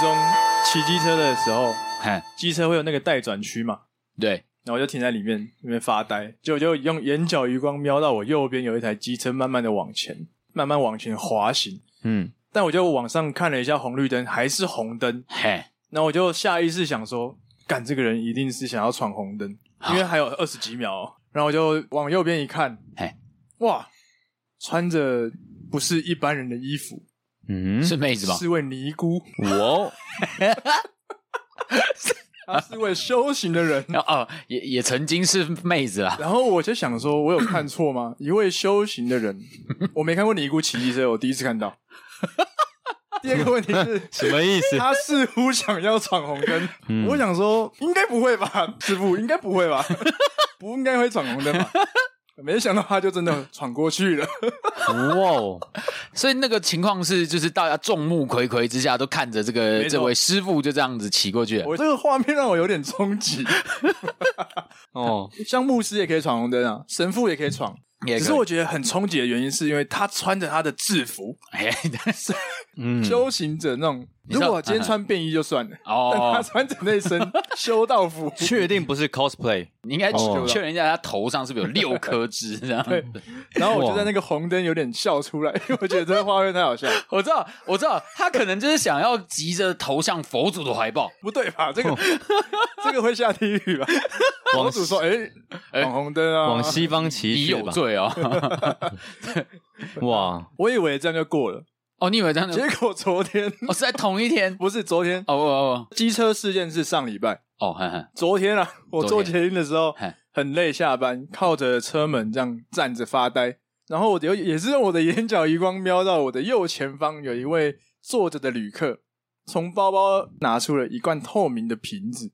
中骑机车的时候，嘿，机车会有那个待转区嘛？对，然后我就停在里面，里面发呆，就就用眼角余光瞄到我右边有一台机车，慢慢的往前，慢慢往前滑行。嗯，但我就往上看了一下红绿灯，还是红灯。嘿，那我就下意识想说，干这个人一定是想要闯红灯，因为还有二十几秒哦。然后我就往右边一看，嘿，哇，穿着不是一般人的衣服，嗯，是妹子吧？是位尼姑，我 她是位修行的人。哦哦，也也曾经是妹子啦。然后我就想说，我有看错吗？一位修行的人，我没看过尼姑骑机车，我第一次看到。第二个问题是，什么意思？他似乎想要闯红灯，嗯我想说，应该不会吧，师傅，应该不会吧，不应该会闯红灯吧？没想到他就真的闯过去了。哇哦，所以那个情况是，就是大家众目睽睽之下都看着这个这位师傅就这样子骑过去了。我这个画面让我有点冲击。哦，像牧师也可以闯红灯啊，神父也可以闯。也可只是我觉得很冲击的原因，是因为他穿着他的制服，哎，嗯，修行者那种。如果今天穿便衣就算了，哦但他穿着那身 修道服，确定不是 cosplay？你应该哦确认一下，他头上是不是有六颗痣？这样对。然后我就在那个红灯有点笑出来，因 为我觉得这个画面太好笑。我知道，我知道，他可能就是想要急着投向佛祖的怀抱。不对吧？这个 这个会下地狱吧？往佛祖说：“哎，哎闯红灯啊！”往西方骑你。有罪哦！哇，我以为这样就过了，哦，你以为这样就？结果昨天 哦，是在同一天？不是昨天，哦哦哦。机车事件是上礼拜。哦，嘿嘿，昨天啊，我坐昨天。捷运的时候很累，下班靠着车门这样站着发呆，然后我有也是用我的眼角余光瞄到我的右前方有一位坐着的旅客，从包包拿出了一罐透明的瓶子，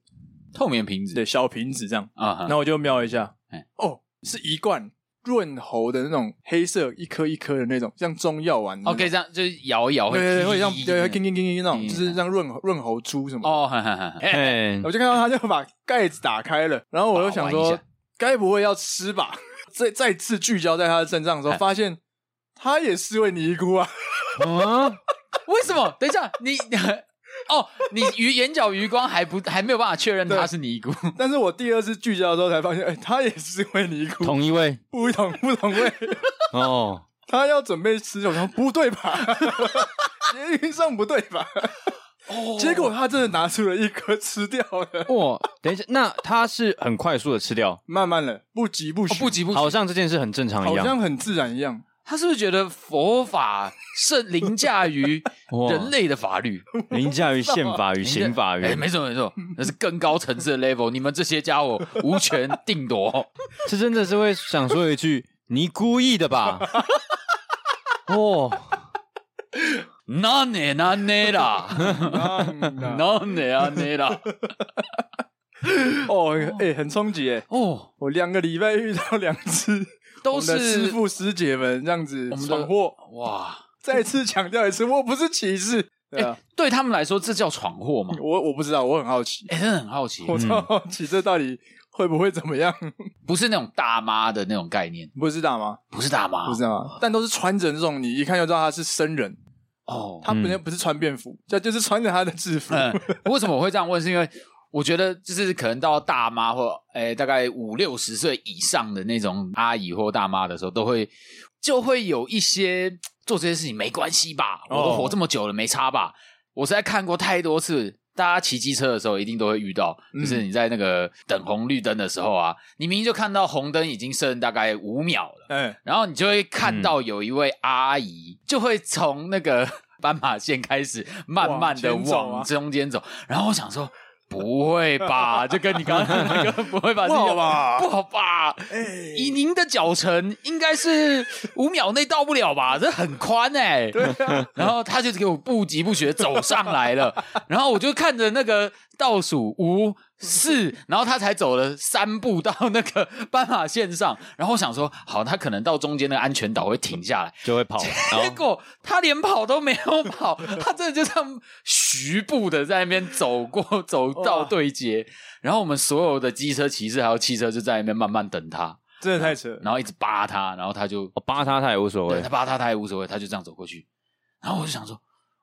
透明瓶子。对，小瓶子这样，啊哈。然后我就瞄一下。哎，哦，是一罐润喉的那种黑色一颗一颗的那种，像中药丸。，OK，这样就是摇一摇会对对对，会像滴对会叮叮叮叮那种，嗯就是像润润喉珠什么。哦，哈哈哈，哎，我就看到他就把盖子打开了，然后我就想说该不会要吃吧？再再次聚焦在他的身上的时候，哎发现他也是位尼姑啊！啊，为什么？等一下，你哦，你余眼角余光还不还没有办法确认他是尼姑，但是我第二次聚焦的时候才发现，哎，他也是位尼姑，同一位不同不同位。哦，他要准备吃，我说不对吧？捷运上不对吧？哦结果他真的拿出了一颗吃掉了，哇，等一下，那他是很快速的吃掉，慢慢的，不急不徐，哦不急不徐好像这件事很正常一样。好像很自然一样。他是不是觉得佛法是凌驾于 人类的法律？凌驾于宪法与 刑法哎，与，没错没错，那是更高层次的 level，你们这些家伙无权定夺。这真的是会想说一句：“你故意的吧？”哦，那呢那呢啦，嗯那呢那呢啦。哦，哎、很冲击哎！哦，我两个礼拜遇到两次，都我们的是师傅师姐们这样子闯祸。哇！再次强调一次，我不是歧视。对啊，对他们来说，这叫闯祸吗？我我不知道，我很好奇，哎，真的很好奇，我超好奇这到底会不会怎么样？不是那种大妈的那种概念，不是大妈？不是大妈，不是大妈？但都是穿着那种，你一看就知道他是僧人。哦。他本身不是穿便服，就就是穿着他的制服。嗯，为什么我会这样问？是因为我觉得，就是可能到大妈或诶大概五六十岁以上的那种阿姨或大妈的时候，都会就会有一些做这些事情没关系吧？我都活这么久了，没差吧？我实在看过太多次，大家骑机车的时候一定都会遇到，就是你在那个等红绿灯的时候啊，你明明就看到红灯已经剩大概五秒了，嗯，然后你就会看到有一位阿姨，就会从那个斑马线开始慢慢的往中间走，然后我想说。不会吧？就跟你刚刚那个不会吧？不好吧不好吧？哎以您的脚程，应该是五秒内到不了吧？这很宽哎、对啊。然后他就给我不疾不徐走上来了，然后我就看着那个倒数五四，然后他才走了三步到那个斑马线上，然后我想说，好，他可能到中间那个安全岛会停下来，就会跑，结果他连跑都没有跑，他真的就这样徐步的在那边走过，走到对接，然后我们所有的机车骑士还有汽车就在那边慢慢等他，真的太扯。然后一直扒他，然后他就我扒他他也无所谓。他，扒他他也无所谓，他就这样走过去，然后我就想说，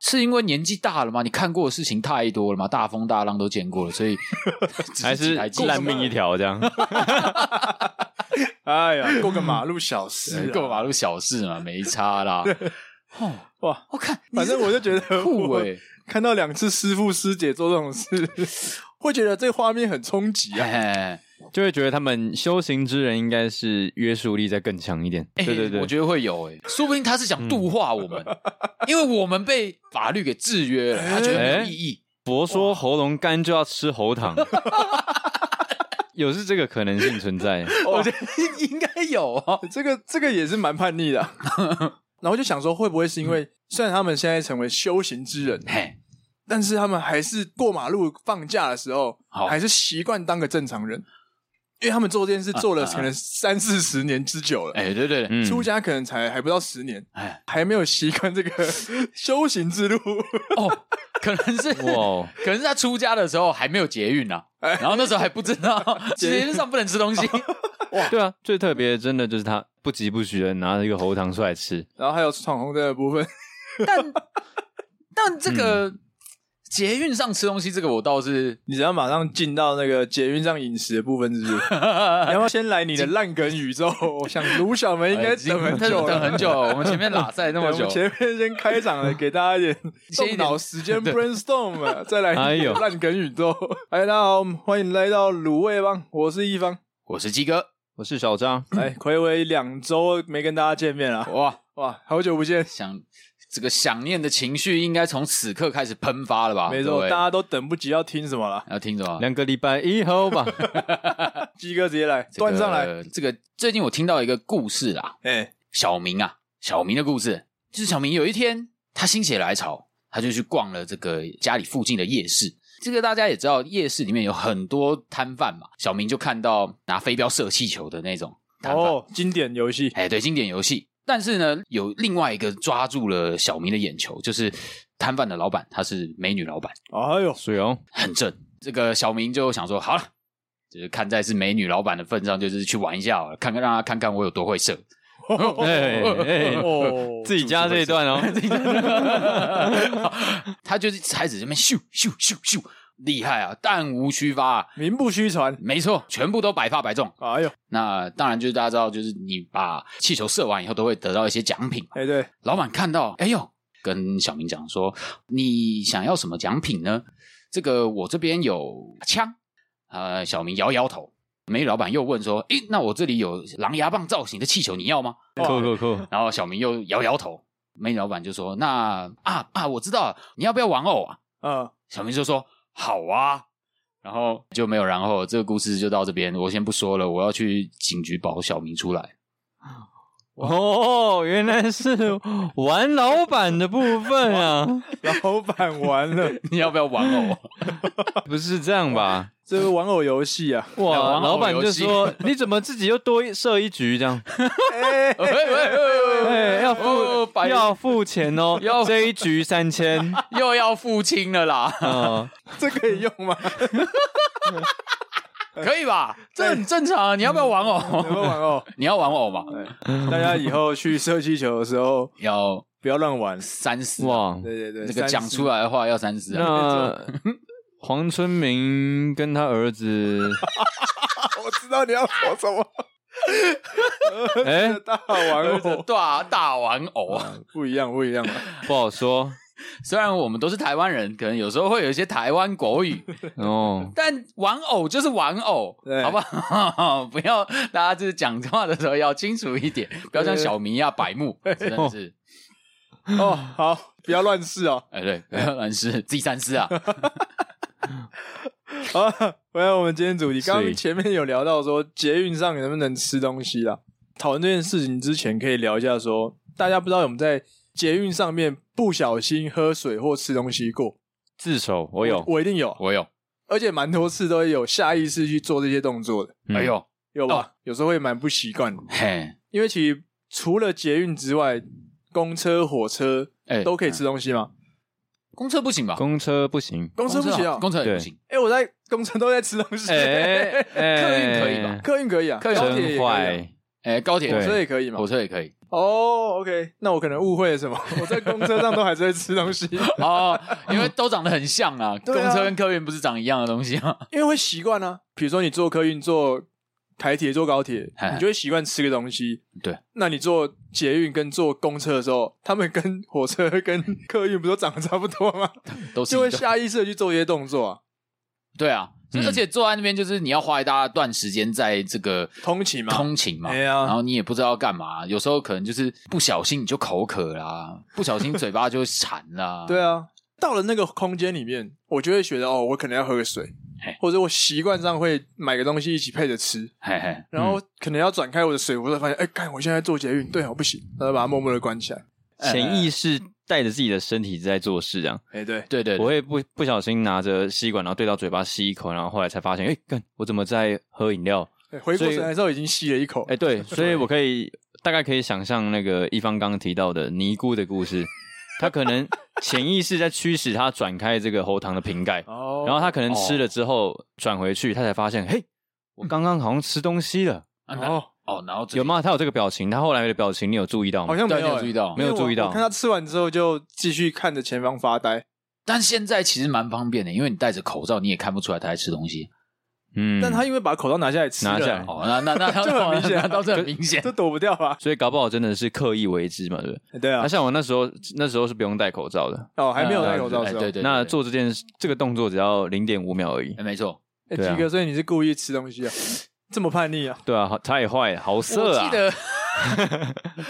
是因为年纪大了吗？你看过的事情太多了吗？大风大浪都见过了，所以 还是烂命一条这样。哎呀，过个马路小事，过个马路小事嘛，没差啦。哦，哇，我看，反正我就觉得酷哎，看到两次师傅师姐做这种事，会觉得这个画面很冲击啊，就会觉得他们修行之人应该是约束力再更强一点。对对对，我觉得会有哎，说不定他是想度化我们，因为我们被法律给制约了，他觉得没有意义。佛说喉咙干就要吃喉糖。有是这个可能性存在，我觉得应该有哦。这个这个也是蛮叛逆的，然后就想说，会不会是因为虽然他们现在成为修行之人，嘿，但是他们还是过马路放假的时候，还是习惯当个正常人，因为他们做这件事做了可能三四十年之久了。哎，对对，出家可能才还不到十年，哎，还没有习惯这个 修行之路。哦，可能是哇，可能是他出家的时候还没有捷运呢。然后那时候还不知道，捷运上不能吃东西。哇，对啊，最特别的真的就是他不疾不徐的拿了一个喉糖出来吃，然后还有闯红灯的部分。但但这个。嗯捷运上吃东西，这个我倒是，你只要马上进到那个捷运上饮食的部分，是不是？你要不要先来你的烂梗宇宙？我想卢小梅应该等很久，等很久。我们前面拉赛那么久，前面先开场了，给大家一点动脑时间 brainstorm，再来 烂梗宇宙。哎，大家好，欢迎来到卤味帮，我是一方，我是鸡哥，我是小张。哎，暌违两周没跟大家见面了，哇哇，好久不见，想。这个想念的情绪应该从此刻开始喷发了吧？没错，大家都等不及要听什么了。要听什么？两个礼拜以后吧。鸡哥直接来，端上来。这个最近我听到一个故事啦，哎，小明啊，小明的故事，就是小明有一天他心血来潮，他就去逛了这个家里附近的夜市。这个大家也知道，夜市里面有很多摊贩嘛。小明就看到拿飞镖射气球的那种哦，经典游戏，哎，对，经典游戏。但是呢，有另外一个抓住了小明的眼球，就是摊贩的老板，他是美女老板。哎呦，水哦，很正。这个小明就想说，好了，就是看在是美女老板的份上，就是去玩一下，看看让他看看我有多会射。哦，自己加这一段哦，他就是开始这边咻咻咻咻。厉害啊，弹无虚发啊，名不虚传。没错，全部都百发百中。哎呦，那当然就是大家知道，就是你把气球射完以后，都会得到一些奖品。哎，对，老板看到，哎呦，跟小明讲说：“你想要什么奖品呢？这个我这边有枪。”呃，小明摇摇头。美女老板又问说：“诶，那我这里有狼牙棒造型的气球，你要吗？”扣扣扣。然后小明又摇摇头。美女老板就说：“那啊啊，我知道了，你要不要玩偶啊？”嗯，小明就说。好啊，然后就没有然后，这个故事就到这边，我先不说了，我要去警局保小明出来。哦，原来是玩老板的部分啊！老板玩了，你要不要玩偶？不是这样吧？这个玩偶游戏啊！哇，老板就说：“你怎么自己又多设一局这样？”哎，要付要付钱哦，要这一局三千，又要付清了啦。嗯，这可以用吗？可以吧？这很正常啊！你要不要玩偶？要不要玩偶？你要玩偶吗？大家以后去射气球的时候，要不要乱玩？三思哇！对对对，这个讲出来的话要三思啊。那 黄春明跟他儿子，我知道你要说什么。哎，大玩偶，大大玩偶，不一样，不一样，不好说。虽然我们都是台湾人，可能有时候会有一些台湾国语 哦，但玩偶就是玩偶，好不好？不要大家就是讲话的时候要清楚一点，不要像小明一样白目，真的是哦。好，不要乱试哦。哎，对，不要乱试，自己三思啊。好，回来我们今天主题，刚刚前面有聊到说捷运上能不能吃东西啦。讨论这件事情之前，可以聊一下说，大家不知道我们在。捷运上面不小心喝水或吃东西过，自首我有，我一定有，我有，而且蛮多次都会有下意识去做这些动作的。哎呦，有吧？有时候会蛮不习惯的。嘿，因为其实除了捷运之外，公车、火车都可以吃东西吗？公车不行吧？公车不行，公车不行啊，公车也不行。哎，我在公车都在吃东西。客运可以吧？客运可以啊，客运真坏。哎，高铁、火车也可以嘛？火车也可以。哦，OK，那我可能误会了什么？我在公车上都还是会吃东西哦，因为都长得很像 啊。公车跟客运不是长一样的东西吗？因为会习惯啊。比如说你坐客运、坐台铁、坐高铁，你就会习惯吃个东西。对，那你坐捷运跟坐公车的时候，他们跟火车跟客运不都长得差不多吗？都是就会下意识的去做一些动作啊。对啊。而且坐在那边，就是你要花一大段时间在这个通勤嘛，通勤嘛，对啊，然后你也不知道要干嘛，有时候可能就是不小心你就口渴啦，不小心嘴巴就馋啦。对啊，到了那个空间里面，我就会觉得哦，我可能要喝个水，或者我习惯上会买个东西一起配着吃，嘿嘿，然后可能要转开我的水壶，才发现，哎，看我现在坐捷运，对，我不行，然后把它默默的关起来，潜意识。带着自己的身体在做事，这样，哎，对，对对，我会不不小心拿着吸管，然后对到嘴巴吸一口，然后后来才发现，哎，干，我怎么在喝饮料？回过神来之后已经吸了一口，哎，对，所以我可以大概可以想象那个一方刚刚提到的尼姑的故事，他可能潜意识在驱使他转开这个喉糖的瓶盖，哦，然后他可能吃了之后转回去，他才发现，嘿，我刚刚好像吃东西了，哦。哦，然后有吗？他有这个表情，他后来的表情你有注意到吗？好像没有注意到，没有注意到。看他吃完之后就继续看着前方发呆。但现在其实蛮方便的，因为你戴着口罩，你也看不出来他在吃东西。嗯，但他因为把口罩拿下来吃，拿下来，哦，那那那就很明显，倒是很明显，这躲不掉啊？所以搞不好真的是刻意为之嘛，对不对？对啊。那像我那时候，那时候是不用戴口罩的。哦，还没有戴口罩的时候。对对。那做这件这个动作只要零点五秒而已。没错。哎，基哥，所以你是故意吃东西啊？这么叛逆啊？对啊，太坏，好色啊！我记得，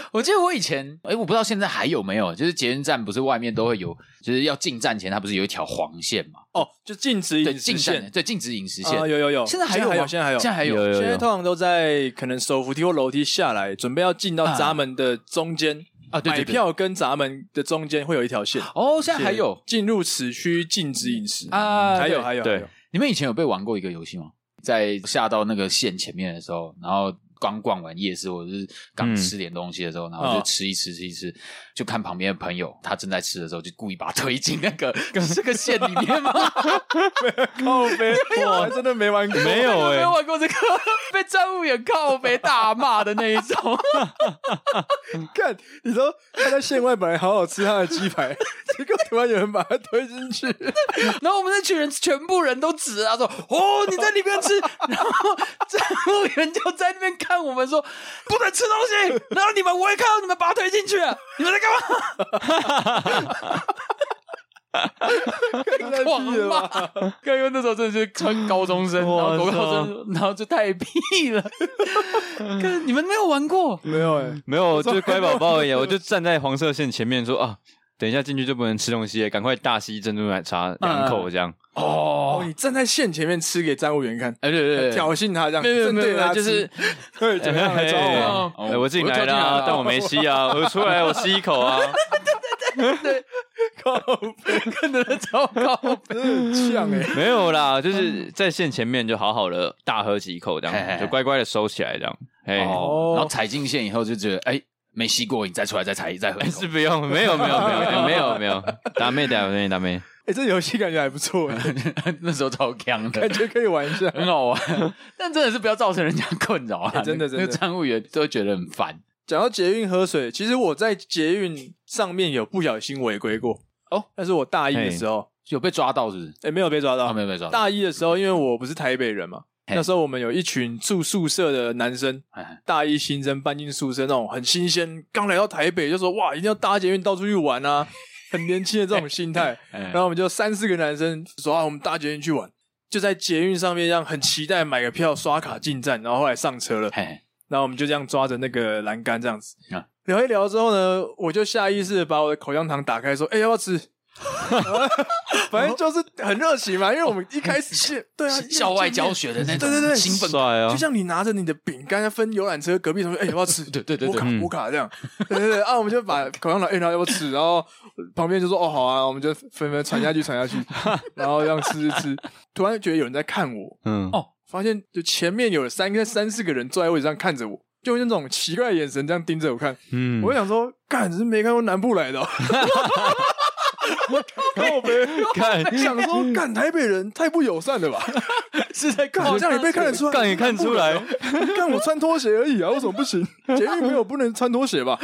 我记得我以前，哎，我不知道现在还有没有，就是捷运站不是外面都会有，就是要进站前，它不是有一条黄线嘛？哦，就禁止饮食线，对，禁止饮食线，有有有，现在还有，还有，现在还有，现在还有，现在通常都在可能手扶梯或楼梯下来，准备要进到闸门的中间啊，对，买票跟闸门的中间会有一条线。哦，现在还有，进入此区禁止饮食啊，还有还有，对，你们以前有被玩过一个游戏吗？在下到那个线前面的时候，然后刚逛完夜市或者是刚吃点东西的时候，嗯、然后就吃一吃吃一吃，就看旁边的朋友他正在吃的时候，就故意把他推进那个这个线里面吗？靠背，我还真的没玩过，没有哎、欸，没有玩过这个，被站务员靠背大骂的那一种。看，你说他在线外本来好好吃他的鸡排，结果突然有人把他推进去，然后我们那群人全部人都指啊说：“哦，你在里面吃。”然后站务员就在那边看我们说：“不能吃东西。”然后你们我也看到你们把他推进去了，你们在干嘛？狂骂！刚刚那时候真的是穿高中生，然后国高中，然后就太屁了。你们没有玩过？没有哎，没有，就是乖宝宝而已。我就站在黄色线前面说啊。等一下进去就不能吃东西，赶快大吸珍珠奶茶两口这样。哦，你站在线前面吃给站务员看，哎对对对，挑衅他这样，没有没有，就是 对怎么样来抓我？我自己来啦，但我没吸啊，我出来我吸一口啊。对对对对，靠北，看着他超靠呛哎。没有啦，就是在线前面就好好的大喝几口这样，就乖乖的收起来这样。哎，然后踩进线以后就觉得哎。没吸过，你再出来再踩，再喝。是不用，没有没有没有没有没有，打妹打妹打妹。哎，这游戏感觉还不错，那时候超强的，感觉可以玩一下，很好玩。但真的是不要造成人家困扰啊！真的真的，站务员都会觉得很烦。讲到捷运喝水，其实我在捷运上面有不小心违规过哦。但是我大一的时候有被抓到，是不是？哎，没有被抓到，没有被抓到。大一的时候，因为我不是台北人嘛。那时候我们有一群住宿舍的男生，大一新生搬进宿舍，那种很新鲜，刚来到台北就说哇，一定要搭捷运到处去玩啊，很年轻的这种心态。然后我们就三四个男生说啊，我们搭捷运去玩，就在捷运上面这样很期待买个票刷卡进站，然后后来上车了，然后我们就这样抓着那个栏杆这样子。聊一聊之后呢，我就下意识的把我的口香糖打开说，哎，要不要吃？反正就是很热情嘛，因为我们一开始是对啊，校外教学的那种，对对对，兴奋帅啊！就像你拿着你的饼干分游览车，隔壁同学哎 要不要吃？对对对，我卡我卡这样，对对对啊，我们就把口香糖哎然后要不要吃？然后旁边就说哦好啊，我们就纷纷传下去传下去，然后这样吃吃吃，突然觉得有人在看我，嗯。哦，发现就前面有三个三四个人坐在位置上看着我，就用那种奇怪的眼神这样盯着我看，嗯，我就想说，干，是没看过南部来的。靠北，看。想说干台北人太不友善了吧？是在好像也被看得出来，干也看出来。看我穿拖鞋而已啊，为什么不行？捷运没有不能穿拖鞋吧？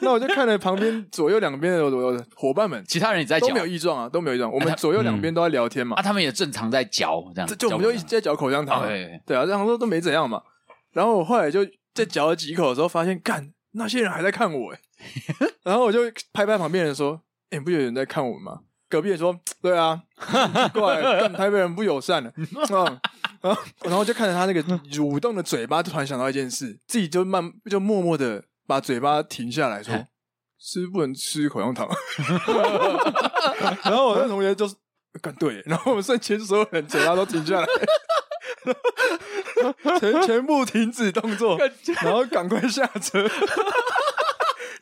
那我就看了旁边左右两边的伙伴们，其他人也在都没有异状啊，都没有异状。我们左右两边都在聊天嘛，啊，他们也正常在嚼这样，就我们就一直在嚼口香糖，对啊，这样说都没怎样嘛。然后我后来就在嚼了几口的时候，发现干那些人还在看我哎，然后我就拍拍旁边人说：“哎，不有人在看我们吗？”隔壁也说：“对啊，怪 但台北人不友善了。”嗯，然后然后就看着他那个蠕动的嘴巴，突然想到一件事，自己就慢就默默的把嘴巴停下来说：“是不是不能吃口香糖。”然后我那同学就是干对，然后我们瞬间所有人嘴巴都停下来。全全部停止动作，然后赶快下车。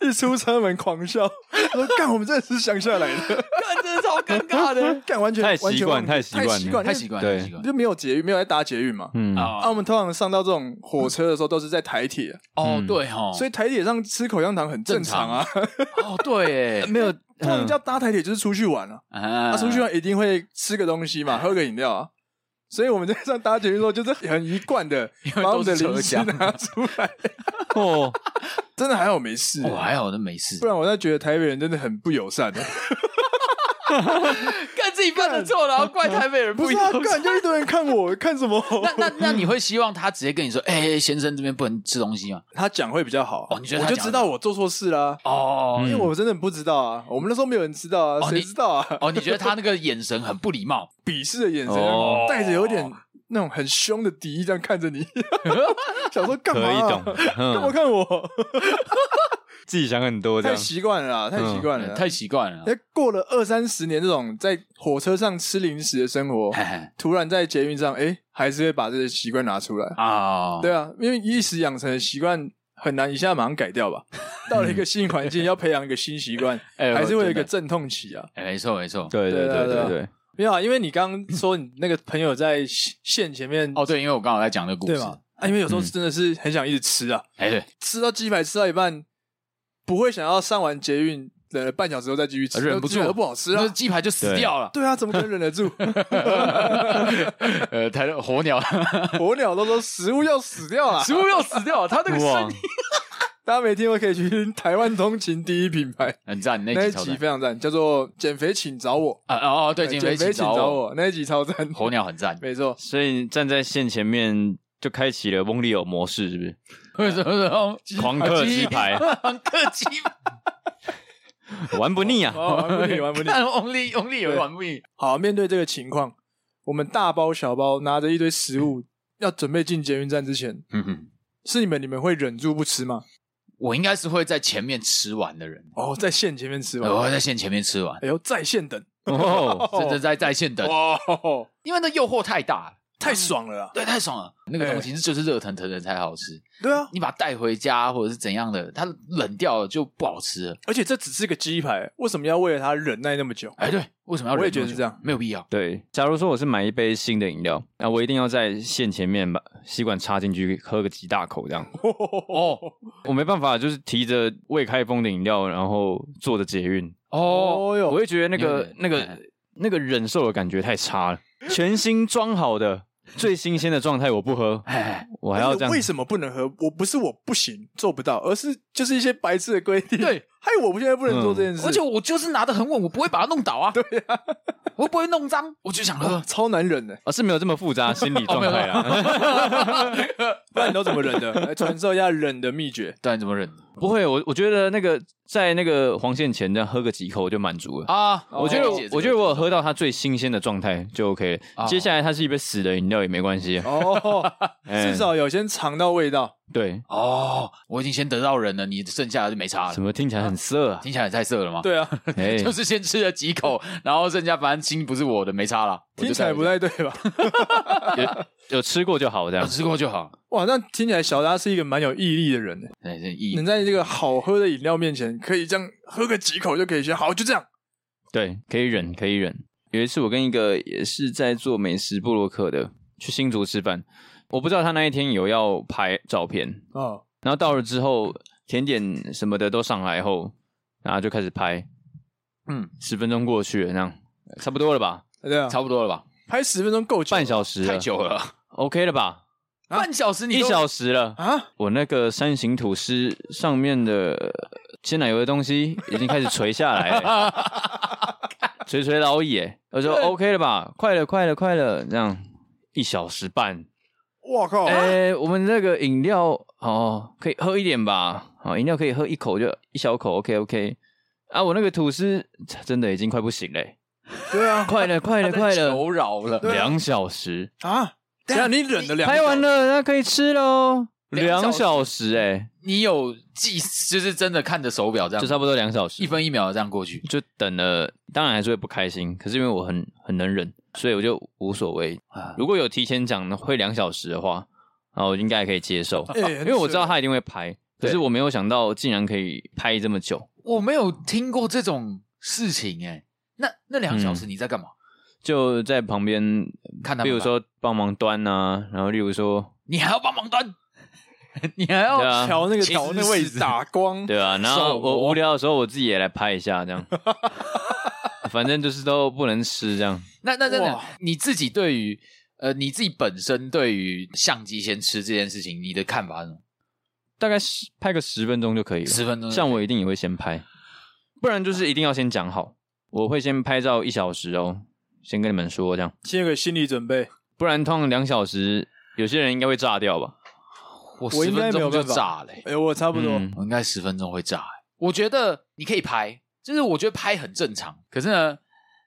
一出车门狂笑，说：“干，我们真的是乡下来的，干，真的超尴尬的，干，完全太习惯，太习惯，太习惯，对，就没有捷运，没有在搭捷运嘛。嗯。啊，我们通常上到这种火车的时候，都是在台铁。哦，对哦，所以台铁上吃口香糖很正常啊。哦，对，没有，通常叫搭台铁就是出去玩了啊，出去玩一定会吃个东西嘛，喝个饮料啊。所以我们在上搭捷运的时候，就是很一贯的把我们的零食拿出来。哦，真的还好没事，哦，还好都没事。不然我在觉得台北人真的很不友善的。干自己犯的错，然后怪台北人不是啊，干就一堆人看我看什么？那那那你会希望他直接跟你说：“哎，先生这边不能吃东西吗？”他讲会比较好。哦，你觉得我就知道我做错事啦。哦，因为我真的不知道啊。我们那时候没有人知道啊，谁知道啊？哦，你觉得他那个眼神很不礼貌，鄙视的眼神，带着有点那种很凶的敌意，这样看着你，想说干嘛？干嘛看我？自己想很多，太习惯了，太习惯了，太习惯了。哎，过了二三十年，这种在火车上吃零食的生活，突然在捷运上，哎，还是会把这些习惯拿出来啊。对啊，因为一时养成的习惯很难一下马上改掉吧。到了一个新环境，要培养一个新习惯，还是会有一个阵痛期啊。没错，没错，对对对对对。没有啊，因为你刚刚说你那个朋友在线前面，哦，对，因为我刚好在讲这个故事啊，因为有时候真的是很想一直吃啊，哎，对，吃到鸡排吃到一半。不会想要上完捷运等了半小时后再继续吃，忍不住。都不好吃啊，鸡排就死掉了。对。啊，怎么可能忍得住？呃，台的火鸟，火鸟都说食物要死掉了，食物要死掉了。他那个声音，大家没听过可以去听台湾通勤第一品牌，很赞，那一集非常赞，叫做减肥请找我。啊哦哦，对，减肥请找我，那一集超赞，火鸟很赞，没错。所以站在线前面就开启了翁立友模式，是不是？为什么？狂客鸡排，狂客鸡排。玩不腻啊！玩不腻，玩不腻。Only Only 玩不腻。好，面对这个情况，我们大包小包拿着一堆食物，要准备进捷运站之前，嗯哼，是你们，你们会忍住不吃吗？我应该是会在前面吃完的人。哦，在线前面吃完，我会在线前面吃完。哎呦，在线等哦，真的在在线等。哦，因为那诱惑太大。太爽了啊！对，太爽了。那个东西就是热腾腾的才好吃。对啊，你把它带回家或者是怎样的，它冷掉了就不好吃了。而且这只是个鸡排，为什么要为了它忍耐那么久？哎，对，为什么要忍耐？我也觉得是这样，没有必要。对，假如说我是买一杯新的饮料，那我一定要在线前面把吸管插进去喝个几大口这样。哦，我没办法，就是提着未开封的饮料，然后坐着捷运。哦哟，我会觉得那个那个那个忍受的感觉太差了。全新装好的。最新鲜的状态我不喝，我还要这样。为什么不能喝？我不是我不行做不到，而是就是一些白痴的规定。对，害我们现在不能做这件事。而且我就是拿得很稳，我不会把它弄倒啊。对啊，我不会弄脏，我就想喝，超难忍的。而是没有这么复杂心理状态啊。不然你都怎么忍的？来传授一下忍的秘诀。不然怎么忍？不会，我我觉得那个在那个黄线前这样喝个几口就满足了啊。我觉得我觉得我有喝到它最新鲜的状态就 OK 了。接下来它是一杯死的饮料也没关系哦，至少有先尝到味道。对哦，我已经先得到人了，你剩下的就没差了。怎么听起来很色啊？听起来太色了吗？对啊，就是先吃了几口，然后剩下反正心不是我的，没差了。听起来不太对吧？有有吃过就好，这样有吃过就好。哇，那听起来小拉是一个蛮有毅力的人呢。能在这个好喝的饮料面前，可以这样喝个几口就可以先好，就这样。对，可以忍，可以忍。有一次我跟一个也是在做美食布洛克的去新竹吃饭。我不知道他那一天有要拍照片哦，然后到了之后，甜点什么的都上来后，然后就开始拍，嗯，十分钟过去了，那样差不多了吧？对啊，差不多了吧？拍十分钟够久，半小时了太久了，OK 了吧？啊半小时你一都小时了。啊！我那个山形吐司上面的鲜奶油的东西已经开始垂下来了，垂垂老矣。哎，我说 OK 了吧？快了，快了，快了，这样一小时半。我靠！哎，我们那个饮料哦，可以喝一点吧？好，饮料可以喝一口就一小口，OK OK。啊，我那个吐司真的已经快不行嘞。对啊，快了，快了，快了，求饶了。两小时啊！等下你忍了两拍完了，那可以吃喽。两小时两小时哎，你有记，就是真的看着手表这样，就差不多两小时，一分一秒这样过去，就等了。当然还是会不开心，可是因为我很很能忍，所以我就无所谓。如果有提前讲会两小时的话，然后应该还可以接受，欸因为我知道他一定会拍。可是我没有想到竟然可以拍这么久。我没有听过这种事情哎。那那两小时你在干嘛？就在旁边看他，比如说帮忙端啊，然后例如说你还要帮忙端，你还要调那个调那位置打光，对啊。然后我无聊的时候，我自己也来拍一下，这样。反正就是都不能吃这样。那那真的你自己对于呃你自己本身对于相机先吃这件事情，你的看法呢？大概十拍个十分钟就可以了，十分钟。像我一定也会先拍，不然就是一定要先讲好，我会先拍照一小时哦。先跟你们说这样，先有个心理准备，不然通常两小时，有些人应该会炸掉吧？我十分钟就炸嘞、欸，哎，我差不多，嗯、我应该十分钟会炸、欸。我觉得你可以拍，就是我觉得拍很正常，可是呢，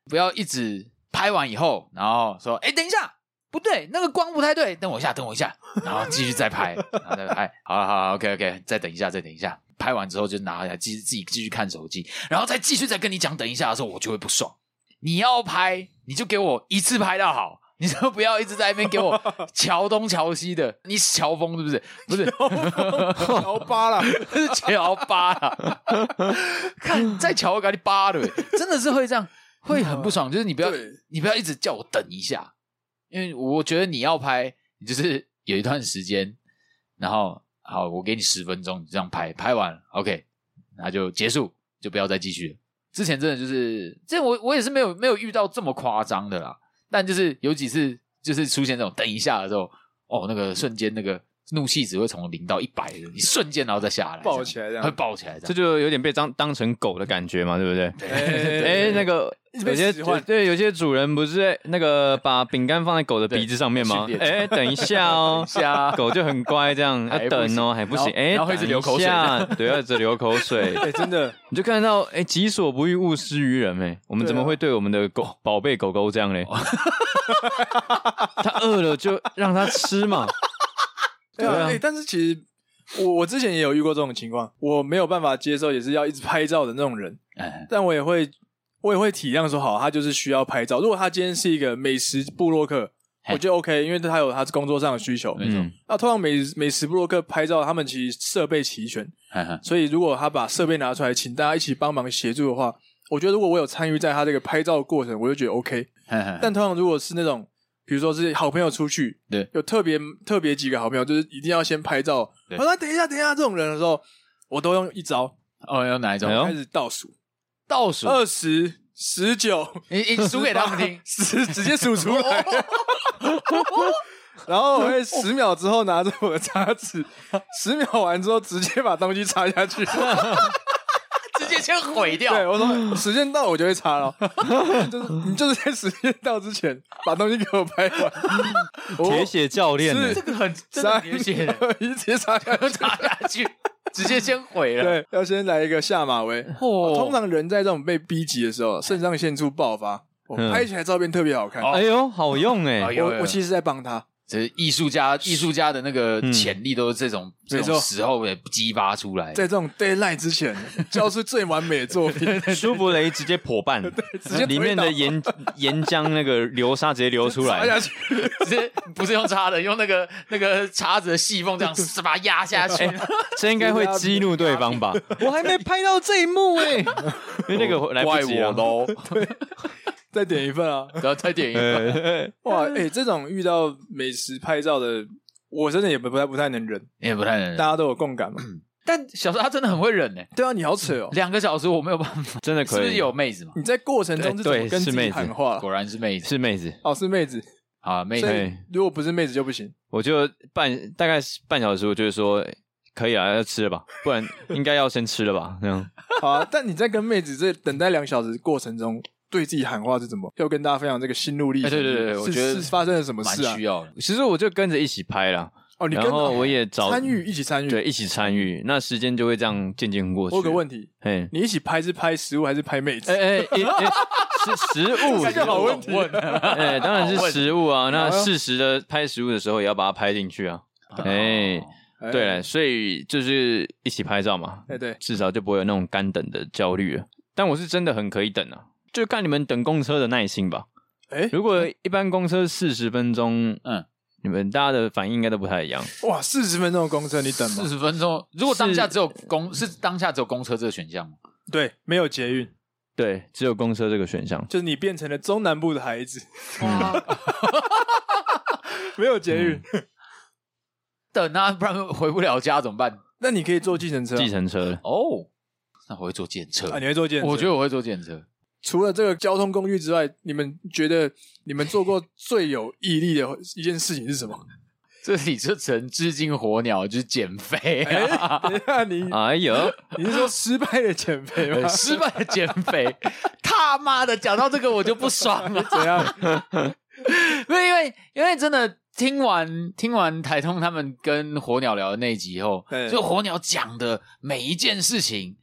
不要一直拍完以后，然后说，哎，等一下，不对，那个光不太对，等我一下，等我一下，然后继续再拍，然后再拍，好了，好了，OK OK，再等一下，再等一下，拍完之后就拿来继续自己继续看手机，然后再继续再跟你讲等一下的时候，我就会不爽。你要拍，你就给我一次拍到好，你就不要一直在那边给我桥东桥西的。你是乔峰是不是？不是乔巴啦，是乔巴啦。看再乔我给你扒了，真的是会这样，会很不爽。就是你不要，你不要一直叫我等一下，因为我觉得你要拍，你就是有一段时间，然后好，我给你十分钟，你这样拍，拍完 OK，那就结束，就不要再继续了。之前真的就是，这我我也是没有没有遇到这么夸张的啦，但就是有几次就是出现这种等一下的时候，哦，那个瞬间那个怒气只会从零到一百的，一瞬间然后再下来，爆起来这样，会爆起来这样，这就有点被当当成狗的感觉嘛，对不对？哎、欸，那个有些对有些主人不是那个把饼干放在狗的鼻子上面吗？哎、欸，等一下哦，下。狗就很乖，这样要等哦，还不行，哎，然后一直流口水，对，要一直流口水，哎，真的，你就看到哎，己所不欲，勿施于人，哎，我们怎么会对我们的狗宝贝狗狗这样嘞？它饿了就让它吃嘛。对啊，哎，但是其实我我之前也有遇过这种情况，我没有办法接受，也是要一直拍照的那种人。哎，但我也会，我也会体谅说，好，他就是需要拍照。如果他今天是一个美食部落客，我觉得 OK，因为他有他工作上的需求。没错。那通常美美食部落客拍照，他们其实设备齐全，所以如果他把设备拿出来，请大家一起帮忙协助的话，我觉得如果我有参与在他这个拍照的过程，我就觉得 OK。但通常如果是那种，比如说是好朋友出去，对，有特别特别几个好朋友，就是一定要先拍照。我说等一下，等一下，这种人的时候，我都用一招。哦，用哪一招？开始倒数，倒数二十、十九，你你数给他们听，十直接数出来。然后我会十秒之后拿着我的叉子，十秒完之后直接把东西插下去。直接先毁掉。对，我说时间到我就会擦了，就是你就是在时间到之前把东西给我拍完。铁血教练，是这个很真的铁血的，直接擦下去，擦下去，直接先毁了。对，要先来一个下马威。哦通常人在这种被逼急的时候，肾上腺素爆发，拍起来照片特别好看。哎呦，好用哎！我我其实在帮他。这艺术家，艺术家的那个潜力都是这种这种时候给激发出来，在这种 d a y l i g h t 之前，交出最完美的作品。舒芙蕾直接破半，直接里面的岩岩浆那个流沙直接流出来，下去，直接不是用叉的，用那个那个叉子的细缝这样把它压下去。这应该会激怒对方吧？我还没拍到这一幕哎，因为那个来不及了。喽。对。再点一份啊！然后再点一份。哇，哎、欸，这种遇到美食拍照的，我真的也不不太不太能忍，也不太能忍。大家都有共感嘛？但小时候他真的很会忍呢。对啊，你好扯哦，两个小时我没有办法，真的可以。是不是有妹子嘛？你在过程中是怎么跟自己谈话？果然是妹子，是妹子哦，是妹子啊，妹子。如果不是妹子就不行。我就半大概半小时，我就会说可以啊，要吃了吧，不然应该要先吃了吧，这样。好啊，但你在跟妹子这等待两小时过程中，对自己喊话是怎么？要跟大家分享这个心路历程。对对对，我觉得是发生了什么事啊？需要。其实我就跟着一起拍了。哦，你跟然后我也找参与一起参与，对，一起参与，那时间就会这样渐渐过去。我有个问题，嘿，你一起拍是拍食物还是拍妹子？哎哎哎，是食物，这个好问题。哎，当然是食物啊。那适时的拍食物的时候，也要把它拍进去啊。哎，对了，所以就是一起拍照嘛。哎对，至少就不会有那种干等的焦虑了。但我是真的很可以等啊，就看你们等公车的耐心吧。哎，如果一般公车四十分钟，嗯。你们大家的反应应该都不太一样。哇，四十分钟的公车你等吗？四十分钟，如果当下只有公是，是当下只有公车这个选项吗？对，没有捷运，对，只有公车这个选项。就是你变成了中南部的孩子，嗯 没有捷运，嗯、等啊，不然回不了家怎么办？那你可以坐计程车，计程车哦，那我会坐计程车啊，你会坐计程车？我觉得我会坐计程车。除了这个交通工具之外，你们觉得你们做过最有毅力的一件事情是什么？这里就成至今火鸟，就是减肥、啊。哎，等一下你，哎呦，你是说失败的减肥吗？失败的减肥，他妈的，讲到这个我就不爽了。怎样？因为因为因为真的听完听完台通他们跟火鸟聊的那集以后，就火鸟讲的每一件事情。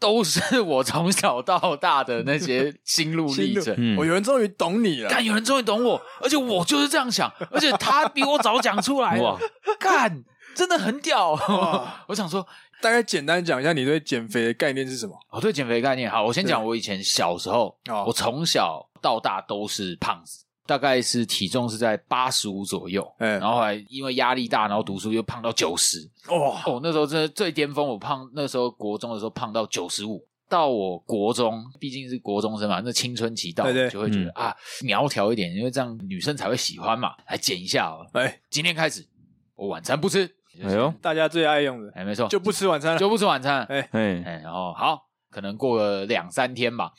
都是 我从小到大的那些心路历程。我、嗯、有人终于懂你了，干，有人终于懂我，而且我就是这样想，而且他比我早讲出来。哇，干，真的很屌。我想说，大概简单讲一下你对减肥的概念是什么？我对减肥的概念，好，我先讲我以前小时候，我从小到大都是胖子。大概是体重是在八十五左右，嗯，然后后来因为压力大，然后读书又胖到九十，哇，哦，那时候真的最巅峰，我胖那时候国中的时候胖到九十五。到我国中，毕竟是国中生嘛，那青春期到，对对，就会觉得、嗯、啊，苗条一点，因为这样女生才会喜欢嘛，来减一下哦。哎，今天开始我晚餐不吃，哎呦，大家最爱用的，哎，没错，就不吃晚餐了，就不吃晚餐，哎。哎哎，然后好，可能过了两三天吧，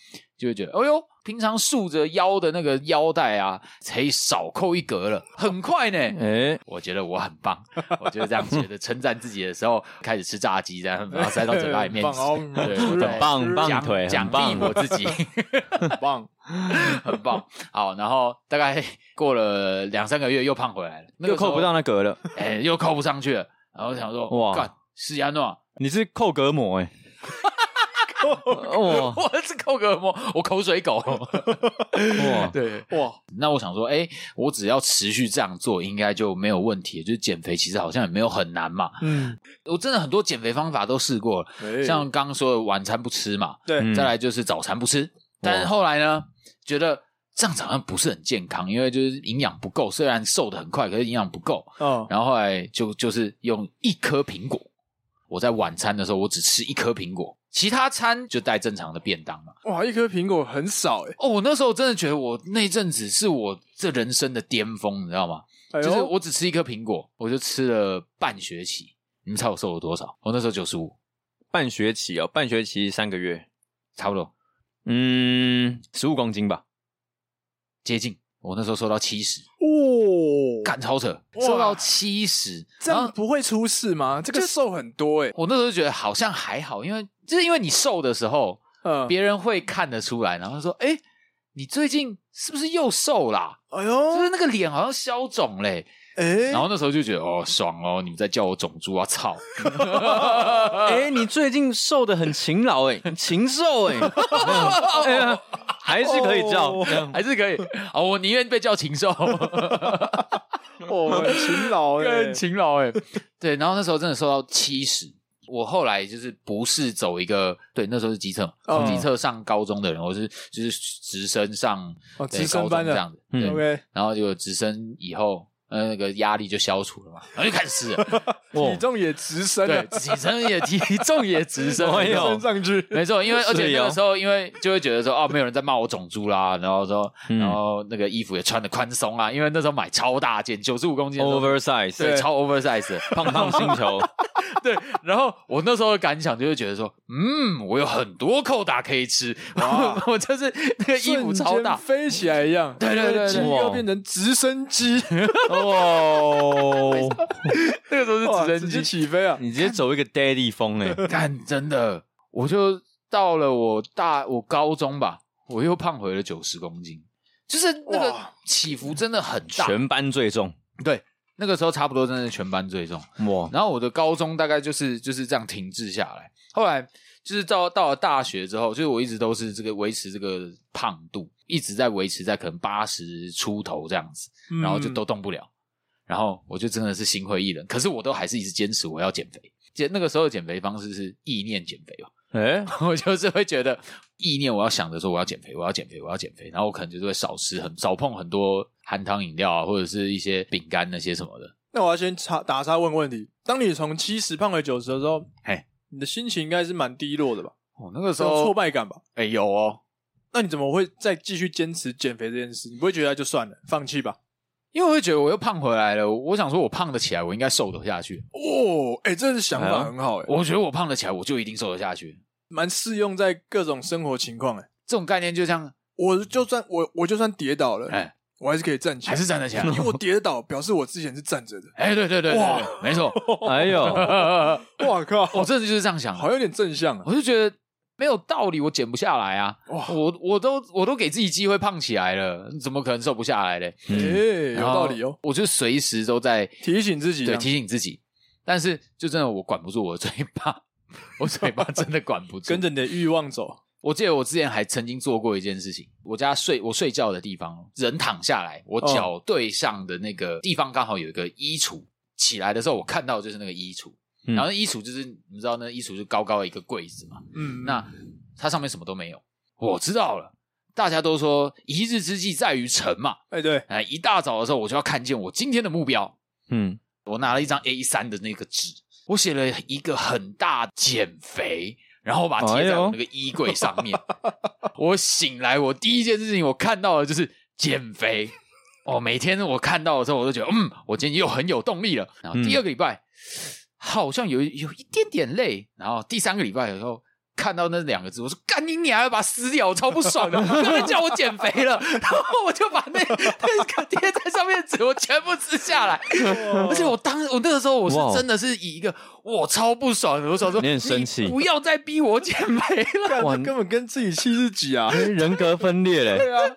就会觉得，哎呦。平常束着腰的那个腰带啊，可以少扣一格了，很快呢。哎、欸，我觉得我很棒，我觉得这样觉得称赞自己的时候，开始吃炸鸡，这样把它塞到嘴巴里面，对，很棒，棒腿，奖励我自己，很 棒，很棒。好，然后大概过了两三个月，又胖回来了，又扣不到那格了，哎、欸，又扣不上去了。然后想说，哇，干，是安诺，你是扣格膜哎、欸。哦，我是扣个膜，我口水狗。哇，对哇，那我想说，哎，我只要持续这样做，应该就没有问题。就是减肥，其实好像也没有很难嘛。嗯，我真的很多减肥方法都试过了，像刚刚说的晚餐不吃嘛，对，再来就是早餐不吃。但是后来呢，觉得这样子好像不是很健康，因为就是营养不够。虽然瘦的很快，可是营养不够。嗯，然后后来就就是用一颗苹果。我在晚餐的时候，我只吃一颗苹果。其他餐就带正常的便当嘛。哇，一颗苹果很少诶。哦，我那时候真的觉得我那阵子是我这人生的巅峰，你知道吗？哎、就是我只吃一颗苹果，我就吃了半学期。你们猜我瘦了多少？我那时候九十五。半学期哦，半学期三个月，差不多。嗯，十五公斤吧，接近。我那时候瘦到七十。哦，干超扯，瘦到七十，这样不会出事吗？这个瘦很多诶、欸。我那时候就觉得好像还好，因为。就是因为你瘦的时候，嗯，别人会看得出来，然后说：“哎、欸，你最近是不是又瘦啦？哎呦，就是那个脸好像消肿嘞。”哎，然后那时候就觉得哦，爽哦，你们在叫我种猪啊，操！哎，你最近瘦的很勤劳 哎，很勤瘦哎，还是可以叫，还是可以。哦，我宁愿被叫禽兽。哦，很勤劳哎，很勤劳哎。对，然后那时候真的瘦到七十。我后来就是不是走一个对，那时候是机测，从机测上高中的人，我是就是直升上直升班这样子，对，OK，然后就直升以后，呃，那个压力就消除了嘛，然后就开始吃 了，体重也直升，对，体重也体重也直升，升上去，没错，因为而且那个时候，因为就会觉得说，哦，没有人在骂我肿猪啦，然后说，然后那个衣服也穿的宽松啊，因为那时候买超大件，九十五公斤，oversize，对，超 oversize，胖胖星球。对，然后我那时候的感想就是觉得说，嗯，我有很多扣打可以吃，哇我就是那个衣服超大，飞起来一样，对对对，鸡要变成直升机，哇，那个时候是直升机起飞啊，你直接走一个 daddy 风哎，但真的，我就到了我大我高中吧，我又胖回了九十公斤，就是那个起伏真的很大，全班最重，对。那个时候差不多真的是全班最重。哇，然后我的高中大概就是就是这样停滞下来，后来就是到到了大学之后，就是我一直都是这个维持这个胖度，一直在维持在可能八十出头这样子，然后就都动不了，然后我就真的是心灰意冷，可是我都还是一直坚持我要减肥，减那个时候的减肥方式是意念减肥吧。哎，我就是会觉得意念，我要想着说我要减肥，我要减肥，我要减肥，然后我可能就是会少吃很少碰很多含糖饮料啊，或者是一些饼干那些什么的。那我要先插打岔问问题：当你从七十胖回九十的时候，嘿，你的心情应该是蛮低落的吧？哦，那个时候挫败感吧？哎，有哦。那你怎么会再继续坚持减肥这件事？你不会觉得就算了，放弃吧？因为我会觉得我又胖回来了，我想说我胖得起来，我应该瘦得下去。哦，哎、欸，这是想法很好哎、欸。我觉得我胖得起来，我就一定瘦得下去，蛮适用在各种生活情况哎、欸。这种概念就像我就算我我就算跌倒了，哎、欸，我还是可以站起来，还是站得起来。因为我跌倒表示我之前是站着的。哎、欸，对对对，对，哇，没错。哎呦，哇靠，我真的就是这样想，好像有点正向啊。我就觉得。没有道理，我减不下来啊！哇，我我都我都给自己机会胖起来了，怎么可能瘦不下来嘞？哎、嗯，有道理哦！我就随时都在提醒自己，对，提醒自己。但是就真的我管不住我的嘴巴，我嘴巴真的管不住，跟着你的欲望走。我记得我之前还曾经做过一件事情，我家睡我睡觉的地方，人躺下来，我脚对上的那个地方刚好有一个衣橱，起来的时候我看到就是那个衣橱。然后衣橱就是你知道那衣橱就高高的一个柜子嘛，嗯，那它上面什么都没有。我知道了，大家都说一日之计在于晨嘛，哎对，哎一大早的时候我就要看见我今天的目标，嗯，我拿了一张 A 三的那个纸，我写了一个很大减肥，然后把它贴在我那个衣柜上面。哎、我醒来，我第一件事情我看到的就是减肥。哦，每天我看到的时候，我都觉得嗯，我今天又很有动力了。然后第二个礼拜。嗯好像有有一点点累，然后第三个礼拜的时候看到那两个字，我说干你娘，要把它撕掉，我超不爽的，他们叫我减肥了，然后我就把那那个贴在上面的纸我全部撕下来，而且我当我那个时候我是真的是以一个我超不爽的，我想说你很生气，不要再逼我减肥了，哇，根本跟自己气自己啊，人格分裂嘞，对啊，对。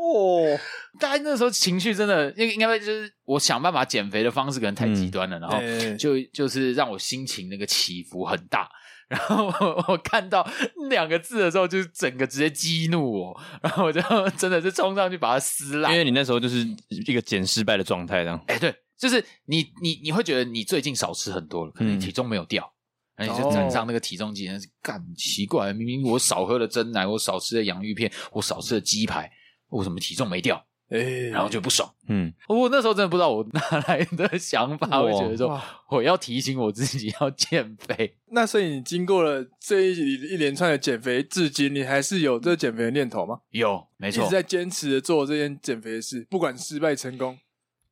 哦，大家那时候情绪真的，应应该就是我想办法减肥的方式可能太极端了，嗯、然后就就是让我心情那个起伏很大，然后我，我看到两个字的时候，就是整个直接激怒我，然后我就 真的是冲上去把它撕烂。因为你那时候就是一个减失败的状态，这样。哎，对，就是你你你会觉得你最近少吃很多了，可能体重没有掉，然后你就站上那个体重计，那是干奇怪，明明我少喝了真奶，我少吃了洋芋片，我少吃了鸡排。为什么体重没掉？哎，然后就不爽。嗯，我那时候真的不知道我哪来的想法，会觉得说我要提醒我自己要减肥。那所以你经过了这一一连串的减肥，至今你还是有这减肥的念头吗？有，没错，一直在坚持的做这件减肥的事，不管失败成功，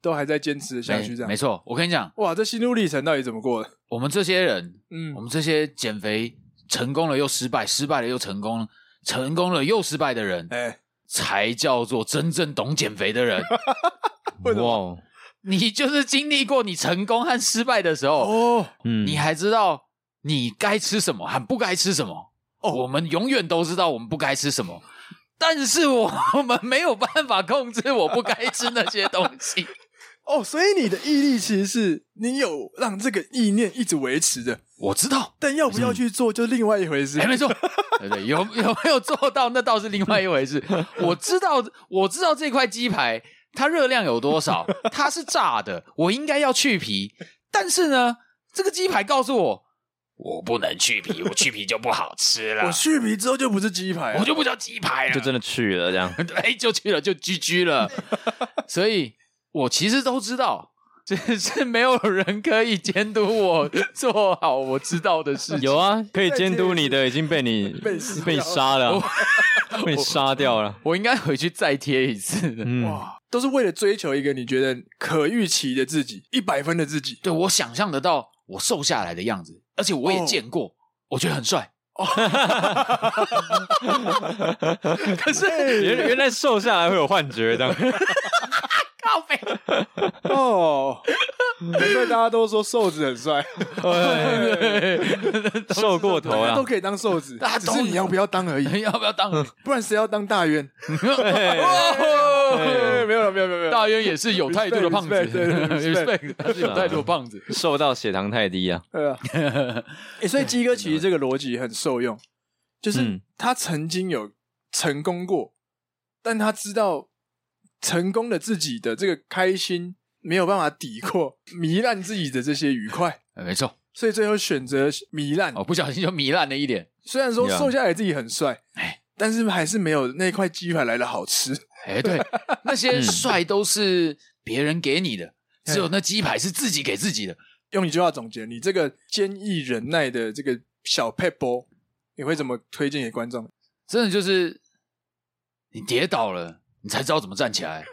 都还在坚持下去。这样没错。我跟你讲，哇，这心路历程到底怎么过的？我们这些人，嗯，我们这些减肥成功了又失败，失败了又成功，成功了又失败的人，哎。才叫做真正懂减肥的人。哇！你就是经历过你成功和失败的时候，哦，嗯，你还知道你该吃什么和不该吃什么。哦，我们永远都知道我们不该吃什么，但是我们没有办法控制我不该吃那些东西。哦，所以你的毅力其实是你有让这个意念一直维持的。我知道，但要不要去做就另外一回事。哎，没错，对对，有有没有做到那倒是另外一回事。我知道，我知道这块鸡排它热量有多少，它是炸的，我应该要去皮。但是呢，这个鸡排告诉我，我不能去皮，我去皮就不好吃了。我去皮之后就不是鸡排，我就不叫鸡排了，就真的去了这样。哎，就去了，就 GG 了。所以。我其实都知道，只是没有人可以监督我 做好我知道的事情。有啊，可以监督你的已经被你 被被杀了，被杀掉了。我应该回去再贴一次的。嗯、哇，都是为了追求一个你觉得可预期的自己，一百分的自己。对，我想象得到，我瘦下来的样子，而且我也见过，我觉得很帅。可是原原来瘦下来会有幻觉的。靠北 哦，难怪大家都说瘦子很帅，瘦过头了都可以当瘦子，大家只是你要不要当而已，要不要当？不然谁要当大渊？对没有了，没有，没有，没有。大渊也是有态度的胖子，对对，respect，他是有态度的胖子，瘦到血糖太低啊。对啊，欸，所以鸡哥其实这个逻辑很受用，就是他曾经有成功过，但他知道。成功的自己的这个开心没有办法抵过糜烂自己的这些愉快，没错，所以最后选择糜烂。哦，不小心就糜烂了一点。虽然说瘦下来自己很帅，哎，但是还是没有那块鸡排来的好吃。哎，对，那些帅都是别人给你的，只有那鸡排是自己给自己的。用一句话总结，你这个坚毅忍耐的这个小撇步，你会怎么推荐给观众？真的就是你跌倒了。你才知道怎么站起来，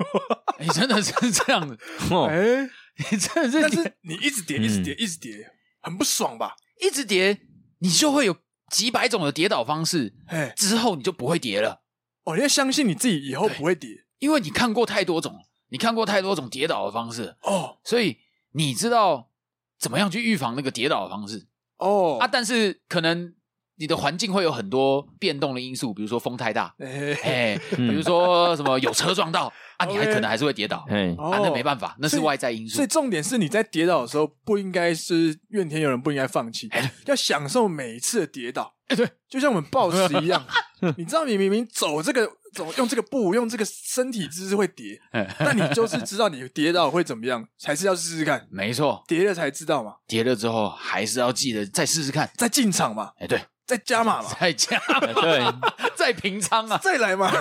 你真的是这样的。哎，你真的是，但是你一直跌，一直跌，一直跌，很不爽吧？一直跌，你就会有几百种的跌倒方式。哎，之后你就不会跌了。哦，你要相信你自己以后不会跌，因为你看过太多种，你看过太多种跌倒的方式哦，所以你知道怎么样去预防那个跌倒的方式哦啊。但是可能。你的环境会有很多变动的因素，比如说风太大，哎、欸，比如说什么有车撞到啊，你还可能还是会跌倒，哎，啊，那没办法，那是外在因素。所以重点是你在跌倒的时候，不应该是怨天尤人，不应该放弃，要享受每一次的跌倒。哎，对，就像我们暴食一样，你知道你明明走这个走用这个步用这个身体姿势会跌，但你就是知道你跌倒会怎么样，还是要试试看。没错，跌了才知道嘛，跌了之后还是要记得再试试看，再进场嘛。哎，对。再加码嘛，再加码，对，再平仓啊，再来嘛，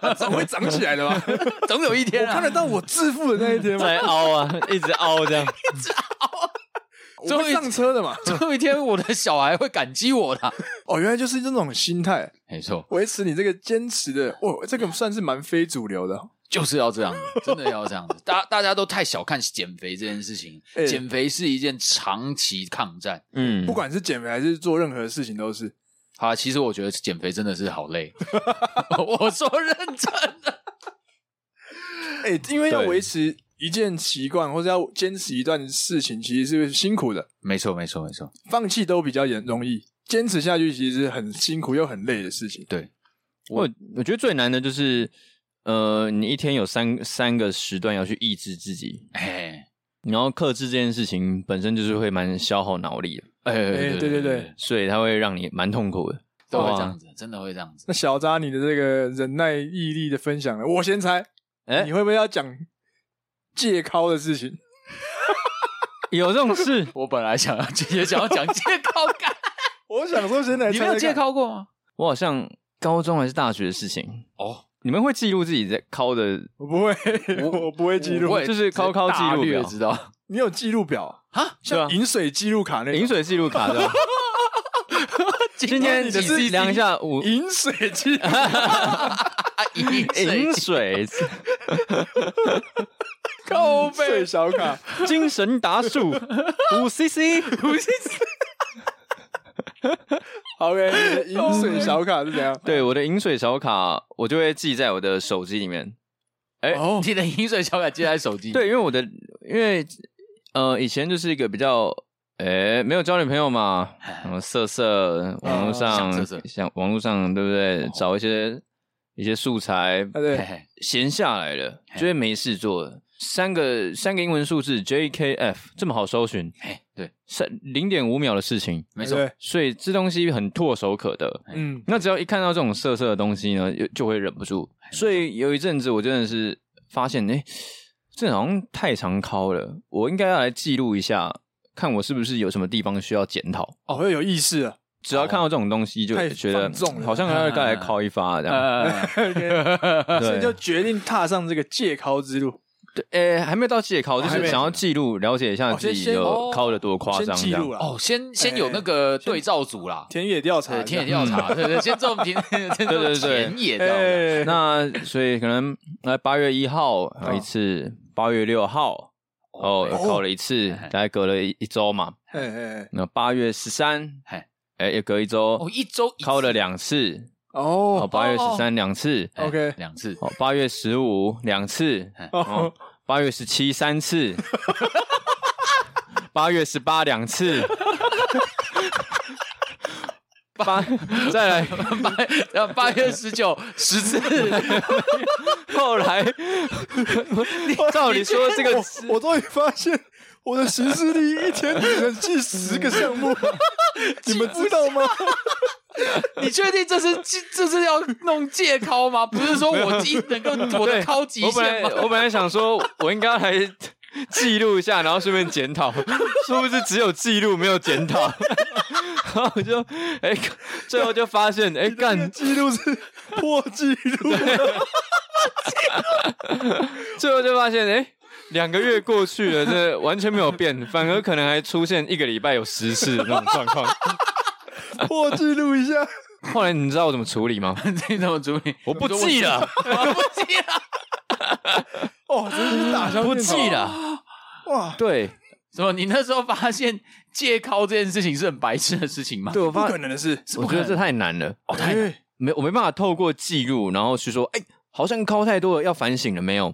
它总会长起来的嘛，总有一天、啊，我看得到我致富的那一天嘛，再凹啊，一直凹这样，一直凹，我会上车的嘛，总有一天我的小孩会感激我的。哦，原来就是这种心态，没错，维持你这个坚持的，哦，这个算是蛮非主流的。就是要这样子，真的要这样子。大大家都太小看减肥这件事情，欸、减肥是一件长期抗战。嗯，不管是减肥还是做任何事情，都是。好，其实我觉得减肥真的是好累。我说认真的。哎、欸，因为要维持一件习惯，或者要坚持一段事情，其实是辛苦的。没错，没错，没错。放弃都比较严容易，坚持下去其实是很辛苦又很累的事情。对，我我觉得最难的就是。呃，你一天有三三个时段要去抑制自己，哎，然后克制这件事情本身就是会蛮消耗脑力的，哎，对对对，所以它会让你蛮痛苦的，都会这样子，真的会这样子。那小扎，你的这个忍耐毅力的分享呢？我先猜，哎，你会不会要讲戒靠的事情？有这种事？我本来想要也想要讲戒靠感，我想说真的你没有戒靠过吗？我好像高中还是大学的事情哦。你们会记录自己在敲的？我不会，我 不会记录，就是敲敲记录表，知道？你有记录表？啊？像饮水记录卡那饮水记录卡的。今天你的是量一下，我饮水记录，饮水，靠背。小卡，精神达数。五 cc，五 cc。OK，饮水小卡是怎样？对，我的饮水小卡，我就会记在我的手机里面。哎、欸，你的饮水小卡记在手机？对，因为我的，因为呃，以前就是一个比较，哎、欸，没有交女朋友嘛，然后色色，网络上，哦、像网络上，对不对？哦、找一些一些素材，对，闲下来了，就会没事做。三个三个英文数字 JKF 这么好搜寻，哎，对，三零点五秒的事情，没错，所以这东西很唾手可得，嗯，那只要一看到这种色色的东西呢，就就会忍不住，所以有一阵子我真的是发现，哎，这好像太常尻了，我应该要来记录一下，看我是不是有什么地方需要检讨，哦，要有意识啊，只要看到这种东西就觉得好像要该来尻一发这样，所以就决定踏上这个戒考之路。对，诶，还没有到戒考，就是想要记录、了解一下自己有考的多夸张，这样。哦，先先有那个对照组啦，田野调查，田野调查，对对，先做田，对对对，田野调查。那所以可能来八月一号一次，八月六号哦，考了一次，大概隔了一一周嘛。哎哎哎，那八月十三，嘿，哎，也隔一周，哦，一周考了两次。哦，哦，八月十三两次，OK，两次。哦，八月十五两次，哦，八月十七三次，八月十八两次。八，再来。八，然后八月十九十次，后来，照理说这个，我终于发现我的行事历一天只能记十个项目，你们知道吗？你确定这是 这是要弄借考吗？不是说我一能够我的考极限吗？我本来我本来想说，我应该来记录一下，然后顺便检讨，是不是只有记录没有检讨？然后我就哎、欸，最后就发现哎，干记录是破记录，最后就发现哎，两个月过去了，这完全没有变，反而可能还出现一个礼拜有十次那种状况，破纪录一下。后来你知道我怎么处理吗？你怎么处理？我不记了，我不记了。哦，真是打消不记了。哇，对，什么？你那时候发现？借靠这件事情是很白痴的事情吗？对，我发不可能的事，我觉得这太难了。哦，太难，没我没办法透过记录，然后去说，哎，好像高太多了，要反省了没有？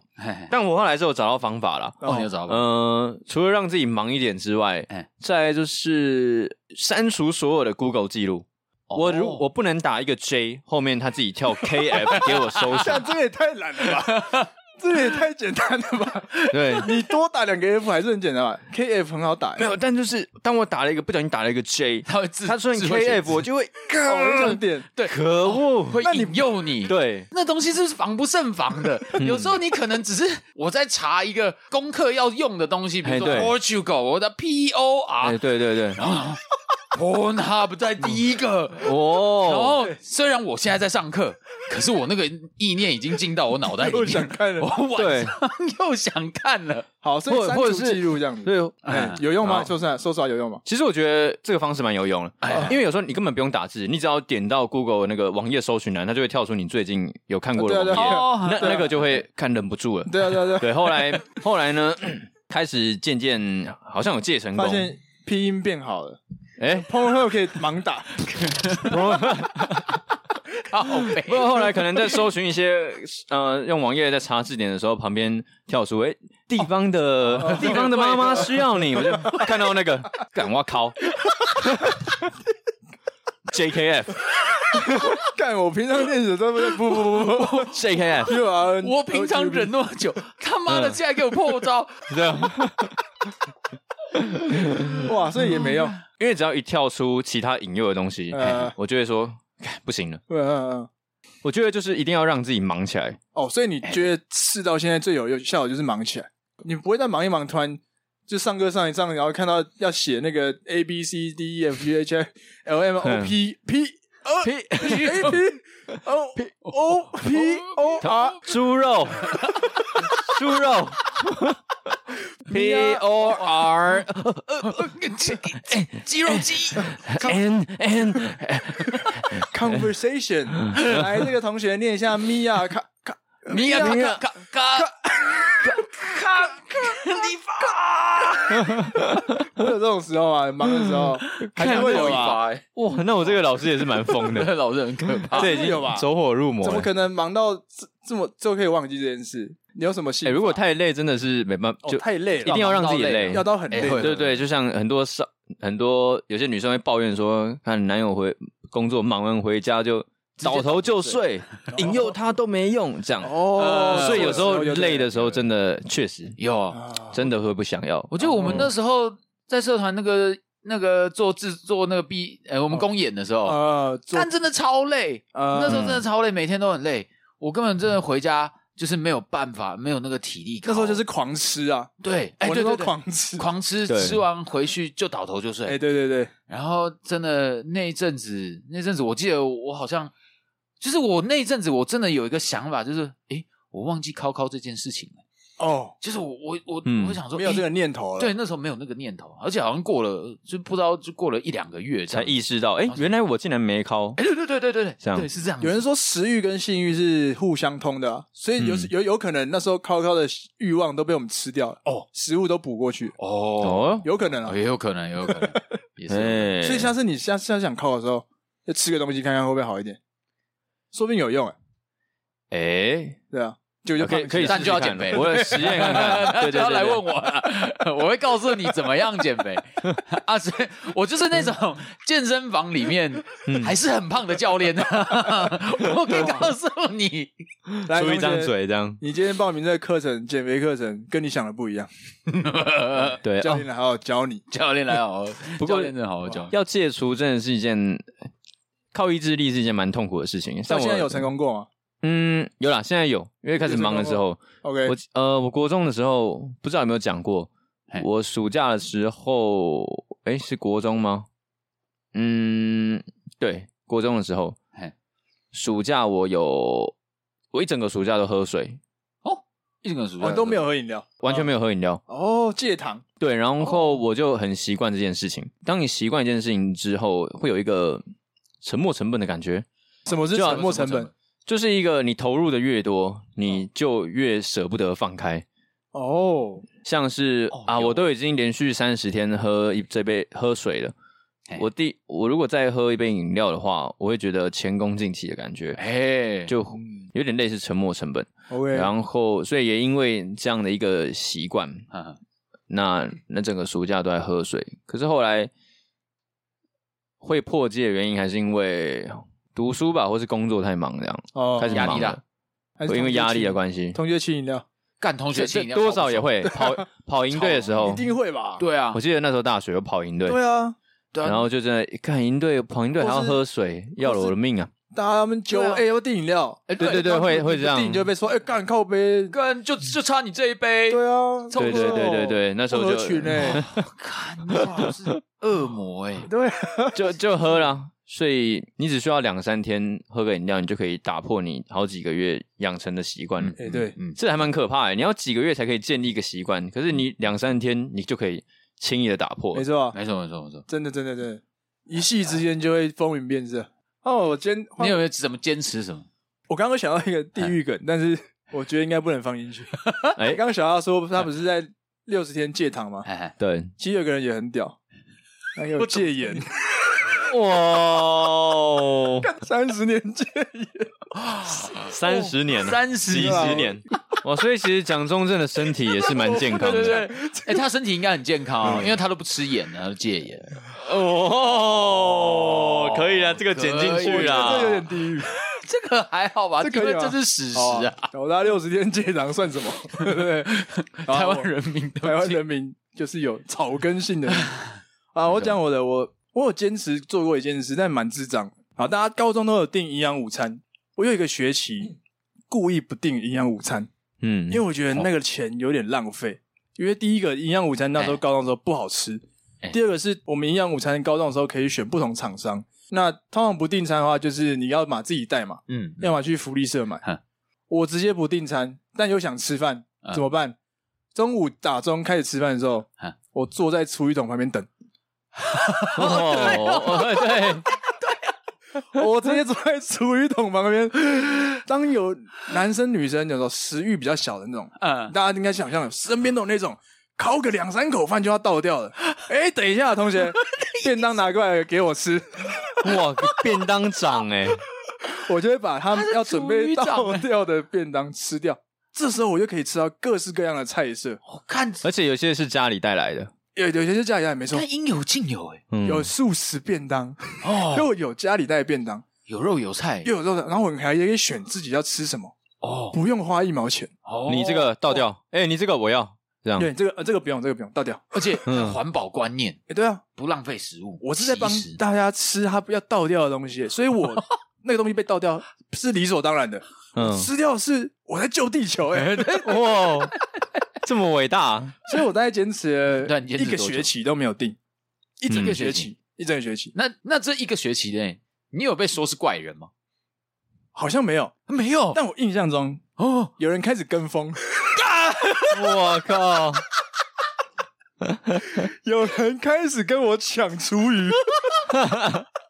但我后来是有找到方法了。哦，你有找到？嗯，除了让自己忙一点之外，再就是删除所有的 Google 记录。我如我不能打一个 J 后面，他自己跳 KF 给我搜索，这也太懒了吧？这也太简单了吧？对，你多打两个 F 还是很简单吧？K F 很好打，没有，但就是当我打了一个不小心打了一个 J，他会自他说你 K F，我就会 高点，对，可恶，会引诱你，对，那东西是防不胜防的。有时候你可能只是我在查一个功课要用的东西，比如说 Portugal，我的 P O R，对对对，然后 Pornhub 在第一个哦，然后虽然我现在在上课。可是我那个意念已经进到我脑袋里面，又想看了，我晚上又想看了。好，所以删除记录这样子，对，有用吗？说出来，说出来有用吗？其实我觉得这个方式蛮有用的，因为有时候你根本不用打字，你只要点到 Google 那个网页搜寻栏，它就会跳出你最近有看过的网页，那那个就会看忍不住了。对啊，对啊，对。对，后来后来呢，开始渐渐好像有戒成功，发现拼音变好了。哎，Pornhub 可以盲打。不过后来可能在搜寻一些呃用网页在查字典的时候，旁边跳出哎地方的、哦、地方的妈妈需要你，我就看到那个干我靠，JKF，干我平常练习都不不不不。不 JKF，我平常忍那么久，他妈的竟然给我破招，这样，哇，所以也没用，因为只要一跳出其他引诱的东西，呃、我就会说。不行了，嗯嗯嗯，我觉得就是一定要让自己忙起来。哦，所以你觉得试到现在最有效的就是忙起来，你不会再忙一忙，突然就上课上一上，然后看到要写那个 A B C D E F G H I L M O P P O P A P O P O P O R 猪肉，猪肉。P O R，肌肉记，N N conversation，来，这个同学念一下米娅卡卡米娅卡卡卡卡卡地方，会有这种时候吗？忙的时候，还是会有吧？哇，那我这个老师也是蛮疯的，老师很可怕，这已经有吧？走火入魔，怎么可能忙到这这么就可以忘记这件事？你有什么心？哎，如果太累，真的是没办法，就太累了，一定要让自己累，要到很累。对对，就像很多少很多有些女生会抱怨说，看男友回工作忙完回家就倒头就睡，引诱他都没用，这样哦。所以有时候累的时候，真的确实有，真的会不想要。我觉得我们那时候在社团那个那个做制作那个 B，呃，我们公演的时候，呃，但真的超累，那时候真的超累，每天都很累，我根本真的回家。就是没有办法，没有那个体力。那时候就是狂吃啊，对，哎，对对对，狂吃，狂吃，吃完回去就倒头就睡。哎，对对对。然后真的那一阵子，那阵子我记得我好像，就是我那一阵子我真的有一个想法，就是诶，我忘记考考这件事情了。哦，就是我我我嗯我会想说，没有这个念头了。对，那时候没有那个念头，而且好像过了，就不知道就过了一两个月才意识到，哎、原来我竟然没考。哎，对对对对对对，这样对是这样。有人说食欲跟性欲是互相通的、啊，所以有、嗯有有可能那时候考考的欲望都被我们吃掉了，哦，食物都补过去，哦，哦，有可能啊。也有可能，也有可能，也是所以下次你下下次想考的时候，就吃个东西看看会不会好一点，说不定有用哎、哎，对啊，就就可以可以但就要减肥我实验看看。对 对对，就要来对问我了，我会告诉你怎么样减肥啊！所以我就是那种健身房里面还是很胖的教练 我可以告诉你，来出一张同学嘴这样。你今天报名这个课程，减肥课程，跟你想的不一样。对，哦教练来好好教你。教练来好好，不过教练真的好好教。要戒除真的是一件靠意志力是一件蛮痛苦的事情。到像我现在有成功过吗嗯，有啦，现在有，因为开始忙的时候，？OK，我呃，我国中的时候不知道有没有讲过，我暑假的时候，诶，是国中吗？嗯，对，国中的时候，暑假我有，我一整个暑假都喝水哦，一整个暑假我都没有喝饮料。完全没有喝饮料。哦，戒糖。对，然后我就很习惯这件事情。当你习惯一件事情之后，会有一个沉没成本的感觉，什么是沉没成本？就是一个你投入的越多，你就越舍不得放开。哦，像是、啊，我都已经连续三十天喝一这杯喝水了。我第我如果再喝一杯饮料的话，我会觉得前功尽弃的感觉，哎，就有点类似沉没成本。然后，所以也因为这样的一个习惯，那那整个暑假都在喝水。可是后来会破戒的原因，还是因为读书吧，或是工作太忙这样，哦，开始压力大了，还是会因为压力的关系。同学请饮料，干同学请饮料多少也会跑 跑营队的时候一，定会吧？对啊我，记得那时候大学有跑营队，对啊，对啊然后就真的看营队跑营队还要喝水，要了我的命啊！大家他们揪对啊哎，要不要订饮料？哎对对对，会会这样。订就被说哎，干靠杯。干就就差你这一杯，对啊，臭对对对对对，那时候就。看你真是恶魔哎，对啊，就就喝了，所以你只需要两三天喝个饮料，你就可以打破你好几个月养成的习惯。哎对，嗯，这还蛮可怕的，你要几个月才可以建立一个习惯，可是你两三天你就可以轻易的打破没。错，没错没错没错。真的真的真的，一夕之间就会风云变色。哦，我今天你有没有怎么坚持什么？我刚刚想到一个地狱梗，但是我觉得应该不能放进去。哎。刚，刚小阿说他不是在六十天戒糖吗？对，其实有个人也很屌，还有戒严，哇，三十年戒烟，三十年了，三十几十年，哇！所以其实蒋中正的身体也是蛮健康的。对，哎，他身体应该很健康哦，因为他都不吃盐，他都戒盐。哦，可以啊，这个剪进去我觉得这有啦。点地狱。这个还好吧？这可以吗因为这是史实啊，老大六十天戒糖算什么？对不对？台湾人民台湾人民就是有草根性的啊！我讲我的，我我有坚持做过一件事，但蛮智障。好，大家高中都有订营养午餐，我有一个学期故意不订营养午餐，嗯因为我觉得那个钱有点浪费。因为第一个营养午餐那时候高中的时候不好吃，哎第二个是我们营养午餐高中的时候可以选不同厂商。那通常不订餐的话，就是你要嘛自己带嘛，嗯，要么去福利社买哼。我直接不订餐，但又想吃饭，嗯怎么办？中午打钟开始吃饭的时候哼，我坐在厨余桶旁边等，哦，对，我直接坐在厨余桶旁边。当有男生女生有时候食欲比较小的那种，嗯，大家应该想象，身边都有那种烤个两三口饭就要倒掉了。哎，等一下，同学，便当拿过来给我吃，哇，便当长哎，我就会把他们要准备倒掉的便当吃掉。这时候我就可以吃到各式各样的菜色，我看而且有些是家里带来的，有有些是家里带，没错。看，应有尽有哎，嗯。有素食便当，哦，又有家里带的便当，有肉有菜。又有肉的，然后我们还可以选自己要吃什么，哦。不用花一毛钱。哦，你这个倒掉，哎，你这个我要这样，对，这个呃这个不用，这个不用倒掉。而且嗯。环保观念哎，对啊，不浪费食物，我是在帮大家吃他不要倒掉的东西，所以我 那个东西被倒掉是理所当然的，嗯，吃掉是我在救地球哎、哇，这么伟大，所以我大概坚持了一个你坚持多久？学期都没有定，一整个嗯学期，一整个学期。那那这一个学期内，你有被说是怪人吗？好像没有，没有，但我印象中哦，有人开始跟风，我靠！有人开始跟我抢厨余，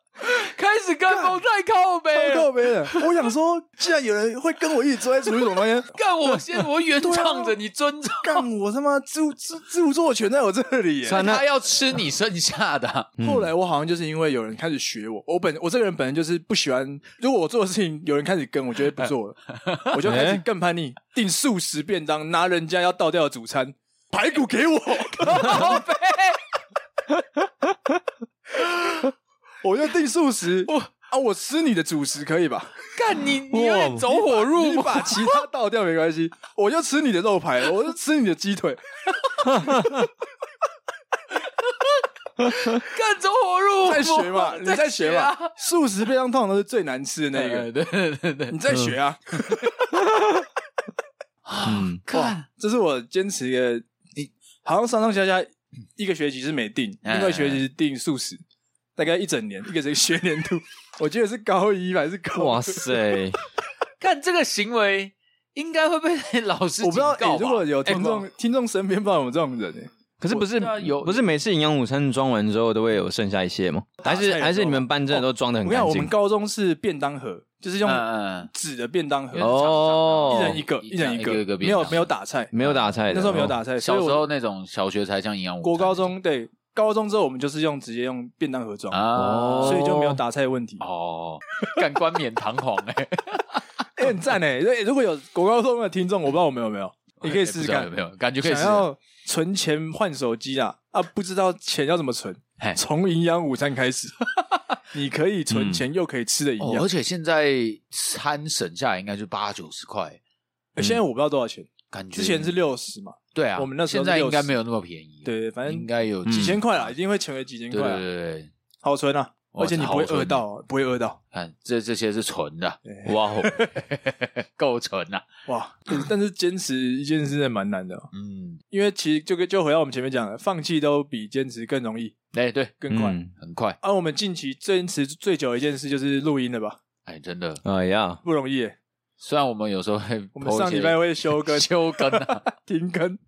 开始跟风太靠北，靠背了。我想说，既然有人会跟我一起坐在厨余桶那边，干我先，我原创着，你尊重。干我他妈着着著作权在我这里，他要吃你剩下的。后来我好像就是因为有人开始学我，我本我这个人本来就是不喜欢，如果我做的事情有人开始跟，我就会不做了，我就开始更叛逆，订素食便当，拿人家要倒掉的主餐。排骨给我，我就订素食。我啊，我吃你的主食可以吧？干你，你有点走火入魔。你把其他倒掉没关系，我就吃你的肉排，我就吃你的鸡腿。干走火入魔，在学嘛？你在学嘛？素食便当通常都是最难吃的那个，对对对对，你在学啊？嗯，看，这是我坚持的。好像上上下下一个学期是没定，另外一个学期是订素食，大概一整年，一个是学年度，我记得是高一还是高？哇塞！看这个行为应该会被老师我不知道，如果有听众听众身边不知道有这种人哎，可是不是有不是每次营养午餐装完之后都会有剩下一些吗？还是还是你们班真的都装的很干净？我们高中是便当盒。就是用纸的便当盒哦，一人一个，一人一个，没有没有打菜，没有打菜，那时候没有打菜。小时候那种小学才像营养午餐。国高中对，高中之后我们就是用直接用便当盒装哦，所以就没有打菜的问题。哦，干冠冕堂皇哎，哎 很赞哎，如果有国高中的听众，我不知道我们有没有，你可以试试看，有没有感觉可以想要存钱换手机啊啊，不知道钱要怎么存，从营养午餐开始。你可以存钱，又可以吃的一样，而且现在餐省下来应该就八九十块。现在我不知道多少钱，感觉之前是六十嘛。对啊，我们那时候现在应该没有那么便宜。对，反正应该有几千块啦，一定会成为几千块。对对对，好存啊，而且你不会饿到，不会饿到。看这这些是存的，哇，够存 呐！哇，但是坚持一件事蛮难的。嗯，因为其实就跟就回到我们前面讲的，放弃都比坚持更容易。哎，对，更快，很快。而我们近期坚持最久的一件事就是录音了吧？哎，真的，哎呀，不容易。虽然我们有时候会，我们上礼拜会休更、休更啊，停更，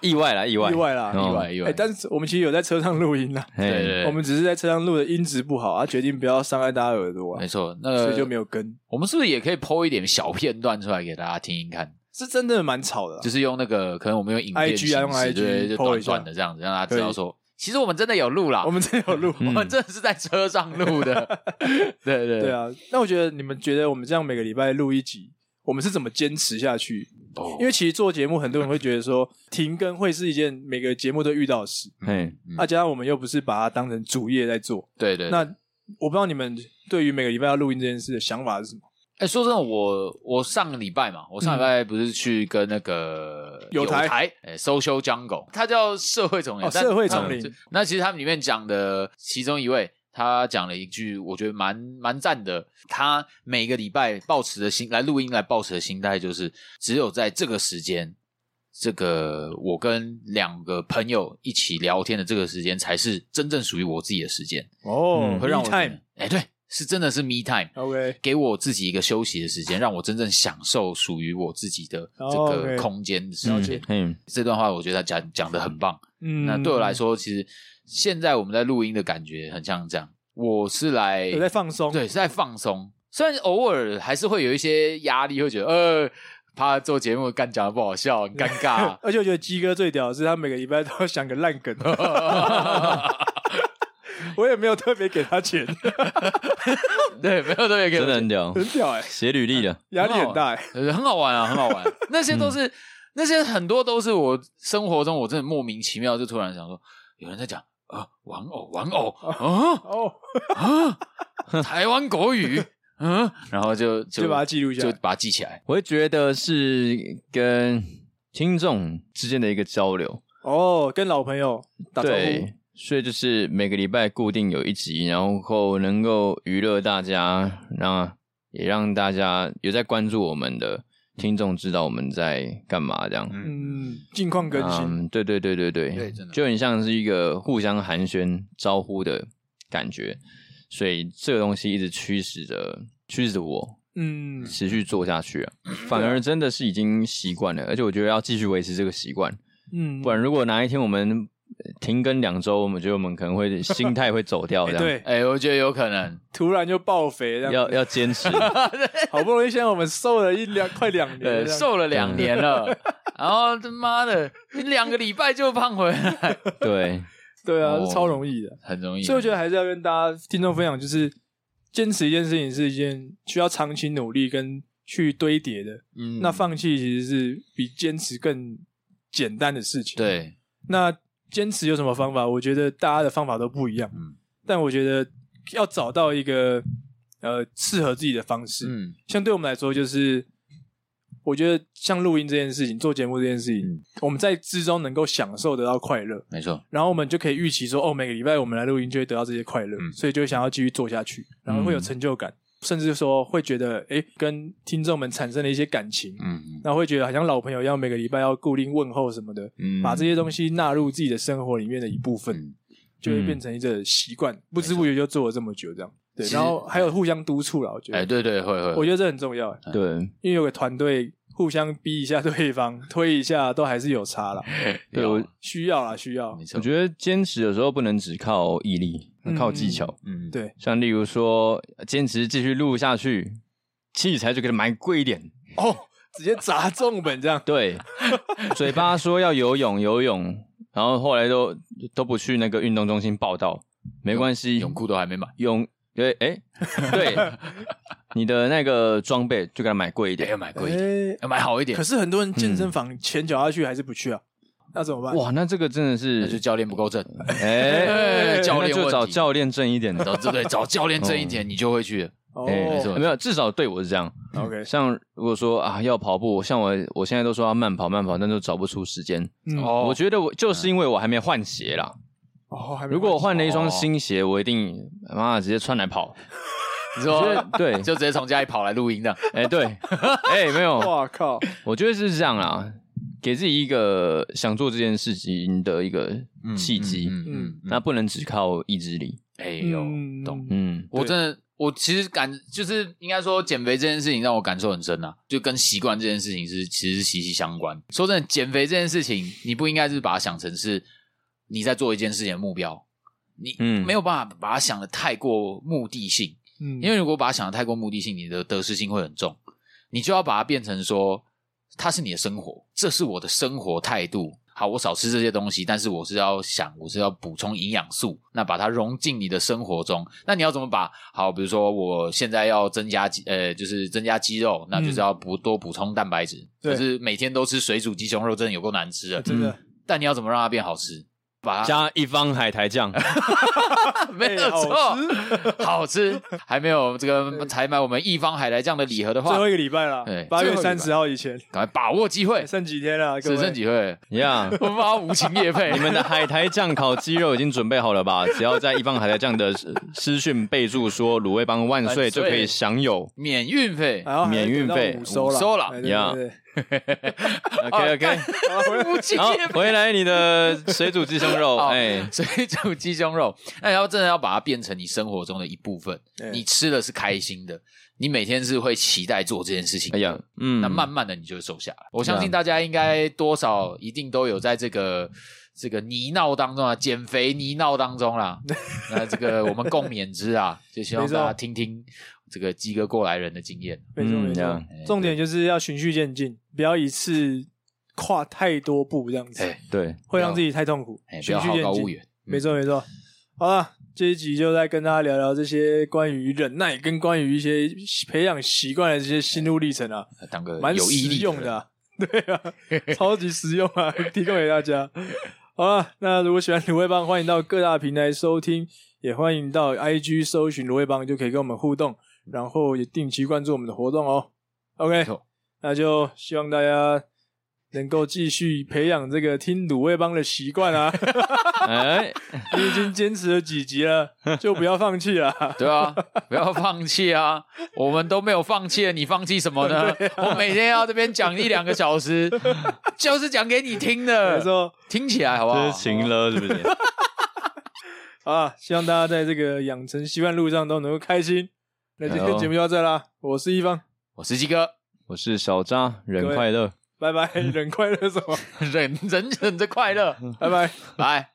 意外啦，意外，意外啦，意外，意外。但是我们其实有在车上录音啦，对对，我们只是在车上录的音质不好，啊，决定不要伤害大家耳朵。没错，那所以就没有更。我们是不是也可以 po 一点小片段出来给大家听一看？是真的蛮吵的，就是用那个，可能我们用影片形式，用 IG 就短短的这样子，让大家知道说。其实我们真的有录啦，我们真的有录，我们真的是在车上录的。对对对啊！那我觉得你们觉得我们这样每个礼拜录一集，我们是怎么坚持下去？哦，因为其实做节目，很多人会觉得说停更会是一件每个节目都遇到的事。嗯，那加上我们又不是把它当成主业在做。对对。那我不知道你们对于每个礼拜要录音这件事的想法是什么？哎，说真的，我我上个礼拜嘛，我上礼拜不是去跟那个有台哎，Social Jungle，他叫社会丛林，社会丛林。那其实他们里面讲的其中一位，他讲了一句，我觉得蛮蛮赞的。他每个礼拜抱持的心来录音，来抱持的心态就是，只有在这个时间，这个我跟两个朋友一起聊天的这个时间，才是真正属于我自己的时间。哦，会让我哎，对。是真的是 me time，OK，给我自己一个休息的时间，让我真正享受属于我自己的这个空间的时间。嗯，这段话我觉得他讲讲的很棒。嗯，那对我来说，其实现在我们在录音的感觉很像这样。我是来在放松，对，是在放松。虽然偶尔还是会有一些压力，会觉得呃，怕做节目干讲的不好笑，很尴尬。而且我觉得鸡哥最屌的是，他每个礼拜都要想个烂梗。我也没有特别给他钱，对，没有特别给他钱，真的很屌，很屌哎，写履历的，压力很大哎，很好玩啊，很好玩。那些都是，那些很多都是我生活中，我真的莫名其妙就突然想说，有人在讲啊，玩偶，玩偶，啊？哦。啊，台湾国语，嗯，然后就就把它记录下来，就把它记起来。我会觉得是跟听众之间的一个交流。哦，跟老朋友打招呼。所以就是每个礼拜固定有一集，然后能够娱乐大家，让也让大家有在关注我们的听众知道我们在干嘛这样。嗯，近况更新。嗯，对对对对对，对，真的就很像是一个互相寒暄招呼的感觉。所以这个东西一直驱使着驱使着我，嗯，持续做下去啊。反而真的是已经习惯了，而且我觉得要继续维持这个习惯。嗯，不然如果哪一天我们停更两周，我们觉得我们可能会心态会走掉 这样。对，哎，我觉得有可能突然就爆肥，要要坚持。好不容易现在我们瘦了一两快两年，瘦了两年了，然后他妈的，你两个礼拜就胖回来。对，对啊，是超容易的，很容易。所以我觉得还是要跟大家听众分享，就是坚持一件事情是一件需要长期努力跟去堆叠的。嗯，那放弃其实是比坚持更简单的事情。对，那。坚持有什么方法？我觉得大家的方法都不一样。嗯，但我觉得要找到一个呃适合自己的方式。嗯，像对我们来说，就是我觉得像录音这件事情，做节目这件事情，嗯、我们在之中能够享受得到快乐。没错。然后我们就可以预期说，哦，每个礼拜我们来录音就会得到这些快乐，嗯、所以就会想要继续做下去，然后会有成就感。嗯甚至说会觉得，哎，跟听众们产生了一些感情，嗯，然后会觉得好像老朋友一样，每个礼拜要固定问候什么的，嗯，把这些东西纳入自己的生活里面的一部分，嗯、就会变成一个习惯，嗯、不知不觉就做了这么久，这样，对，然后还有互相督促了，我觉得，哎，对对，会会，我觉得这很重要，对，因为有个团队互相逼一下对方，推一下，都还是有差啦，对，我需要啦，需要，我觉得坚持有时候不能只靠毅力。靠技巧，嗯，对，像例如说，坚持继续录下去，器材就给他买贵一点。哦，直接砸重本这样。对，嘴巴说要游泳，游泳，然后后来都都不去那个运动中心报道，没关系，泳裤都还没买，泳，对，哎，对，你的那个装备就给他买贵一点，要买贵一点，要买好一点。可是很多人健身房钱缴下去还是不去啊。那怎么办？哇，那这个真的是，就教练不够正。哎，教练就找教练正一点的，对对，找教练正一点，你就会去。哦，没有，至少对我是这样。OK，像如果说啊要跑步，像我我现在都说要慢跑慢跑，但都找不出时间。哦，我觉得我就是因为我还没换鞋啦。哦，如果我换了一双新鞋，我一定妈直接穿来跑。你说对，就直接从家里跑来录音的。哎，对，哎，没有。哇靠，我觉得是这样啦。给自己一个想做这件事情的一个契机，嗯，嗯嗯嗯，那不能只靠意志力。哎呦，懂，嗯，我真的，我其实感就是应该说，减肥这件事情让我感受很深啊，就跟习惯这件事情是其实是息息相关。说真的，减肥这件事情，你不应该是把它想成是你在做一件事情的目标，你没有办法把它想的太过目的性，嗯，因为如果把它想的太过目的性，你的得失心会很重，你就要把它变成说。它是你的生活，这是我的生活态度。好，我少吃这些东西，但是我是要想，我是要补充营养素，那把它融进你的生活中。那你要怎么把？好，比如说我现在要增加肌，呃，就是增加肌肉，那就是要补多补充蛋白质。可是每天都吃水煮鸡胸肉，真的有够难吃的，真的。但你要怎么让它变好吃？把它。加一方海苔酱，没有错，好吃。还没有这个采买我们一方海苔酱的礼盒的话，最后一个礼拜了，对，八月三十号以前，赶快把握机会，剩几天了？只剩几会？一样，我们把无情夜配。你们的海苔酱烤鸡肉已经准备好了吧？只要在一方海苔酱的私讯备注说“卤味帮万岁”，就可以享有。免运费，免运费，收了，收了，一样。OK OK，好，回来你的 水煮鸡胸肉，哎，水煮鸡胸肉，那要真的要把它变成你生活中的一部分，你吃的是开心的，你每天是会期待做这件事情，哎呀，嗯，那慢慢的你就会瘦下来。我相信大家应该多少一定都有在这个这个泥淖当中啊，减肥泥淖当中啦，那这个我们共勉之啊，就希望大家听听。这个鸡哥过来人的经验，没错没错。重点就是要循序渐进，不要一次跨太多步，这样子，对，会让自己太痛苦。循序渐进，好高骛远。没错没错。好了，这一集就再跟大家聊聊这些关于忍耐跟关于一些培养习惯的这些心路历程啊，当个蛮实用的，对啊，超级实用啊，提供给大家。好了，那如果喜欢鲁味帮，欢迎到各大平台收听，也欢迎到 IG 搜寻鲁味帮，就可以跟我们互动。然后也定期关注我们的活动哦。OK，那就希望大家能够继续培养这个听鲁味帮的习惯啊。哎，你已经坚持了几集了，就不要放弃了。对啊，不要放弃啊！我们都没有放弃，你放弃什么呢？我每天要这边讲一两个小时，就是讲给你听的。没错，听起来好不好？这是情了，是不是？啊，希望大家在这个养成习惯路上都能够开心。那今天节目就到这啦，我是一方，我是鸡哥，我是小渣，人快乐，拜拜，人快乐什么？忍忍忍着快乐，拜拜，拜。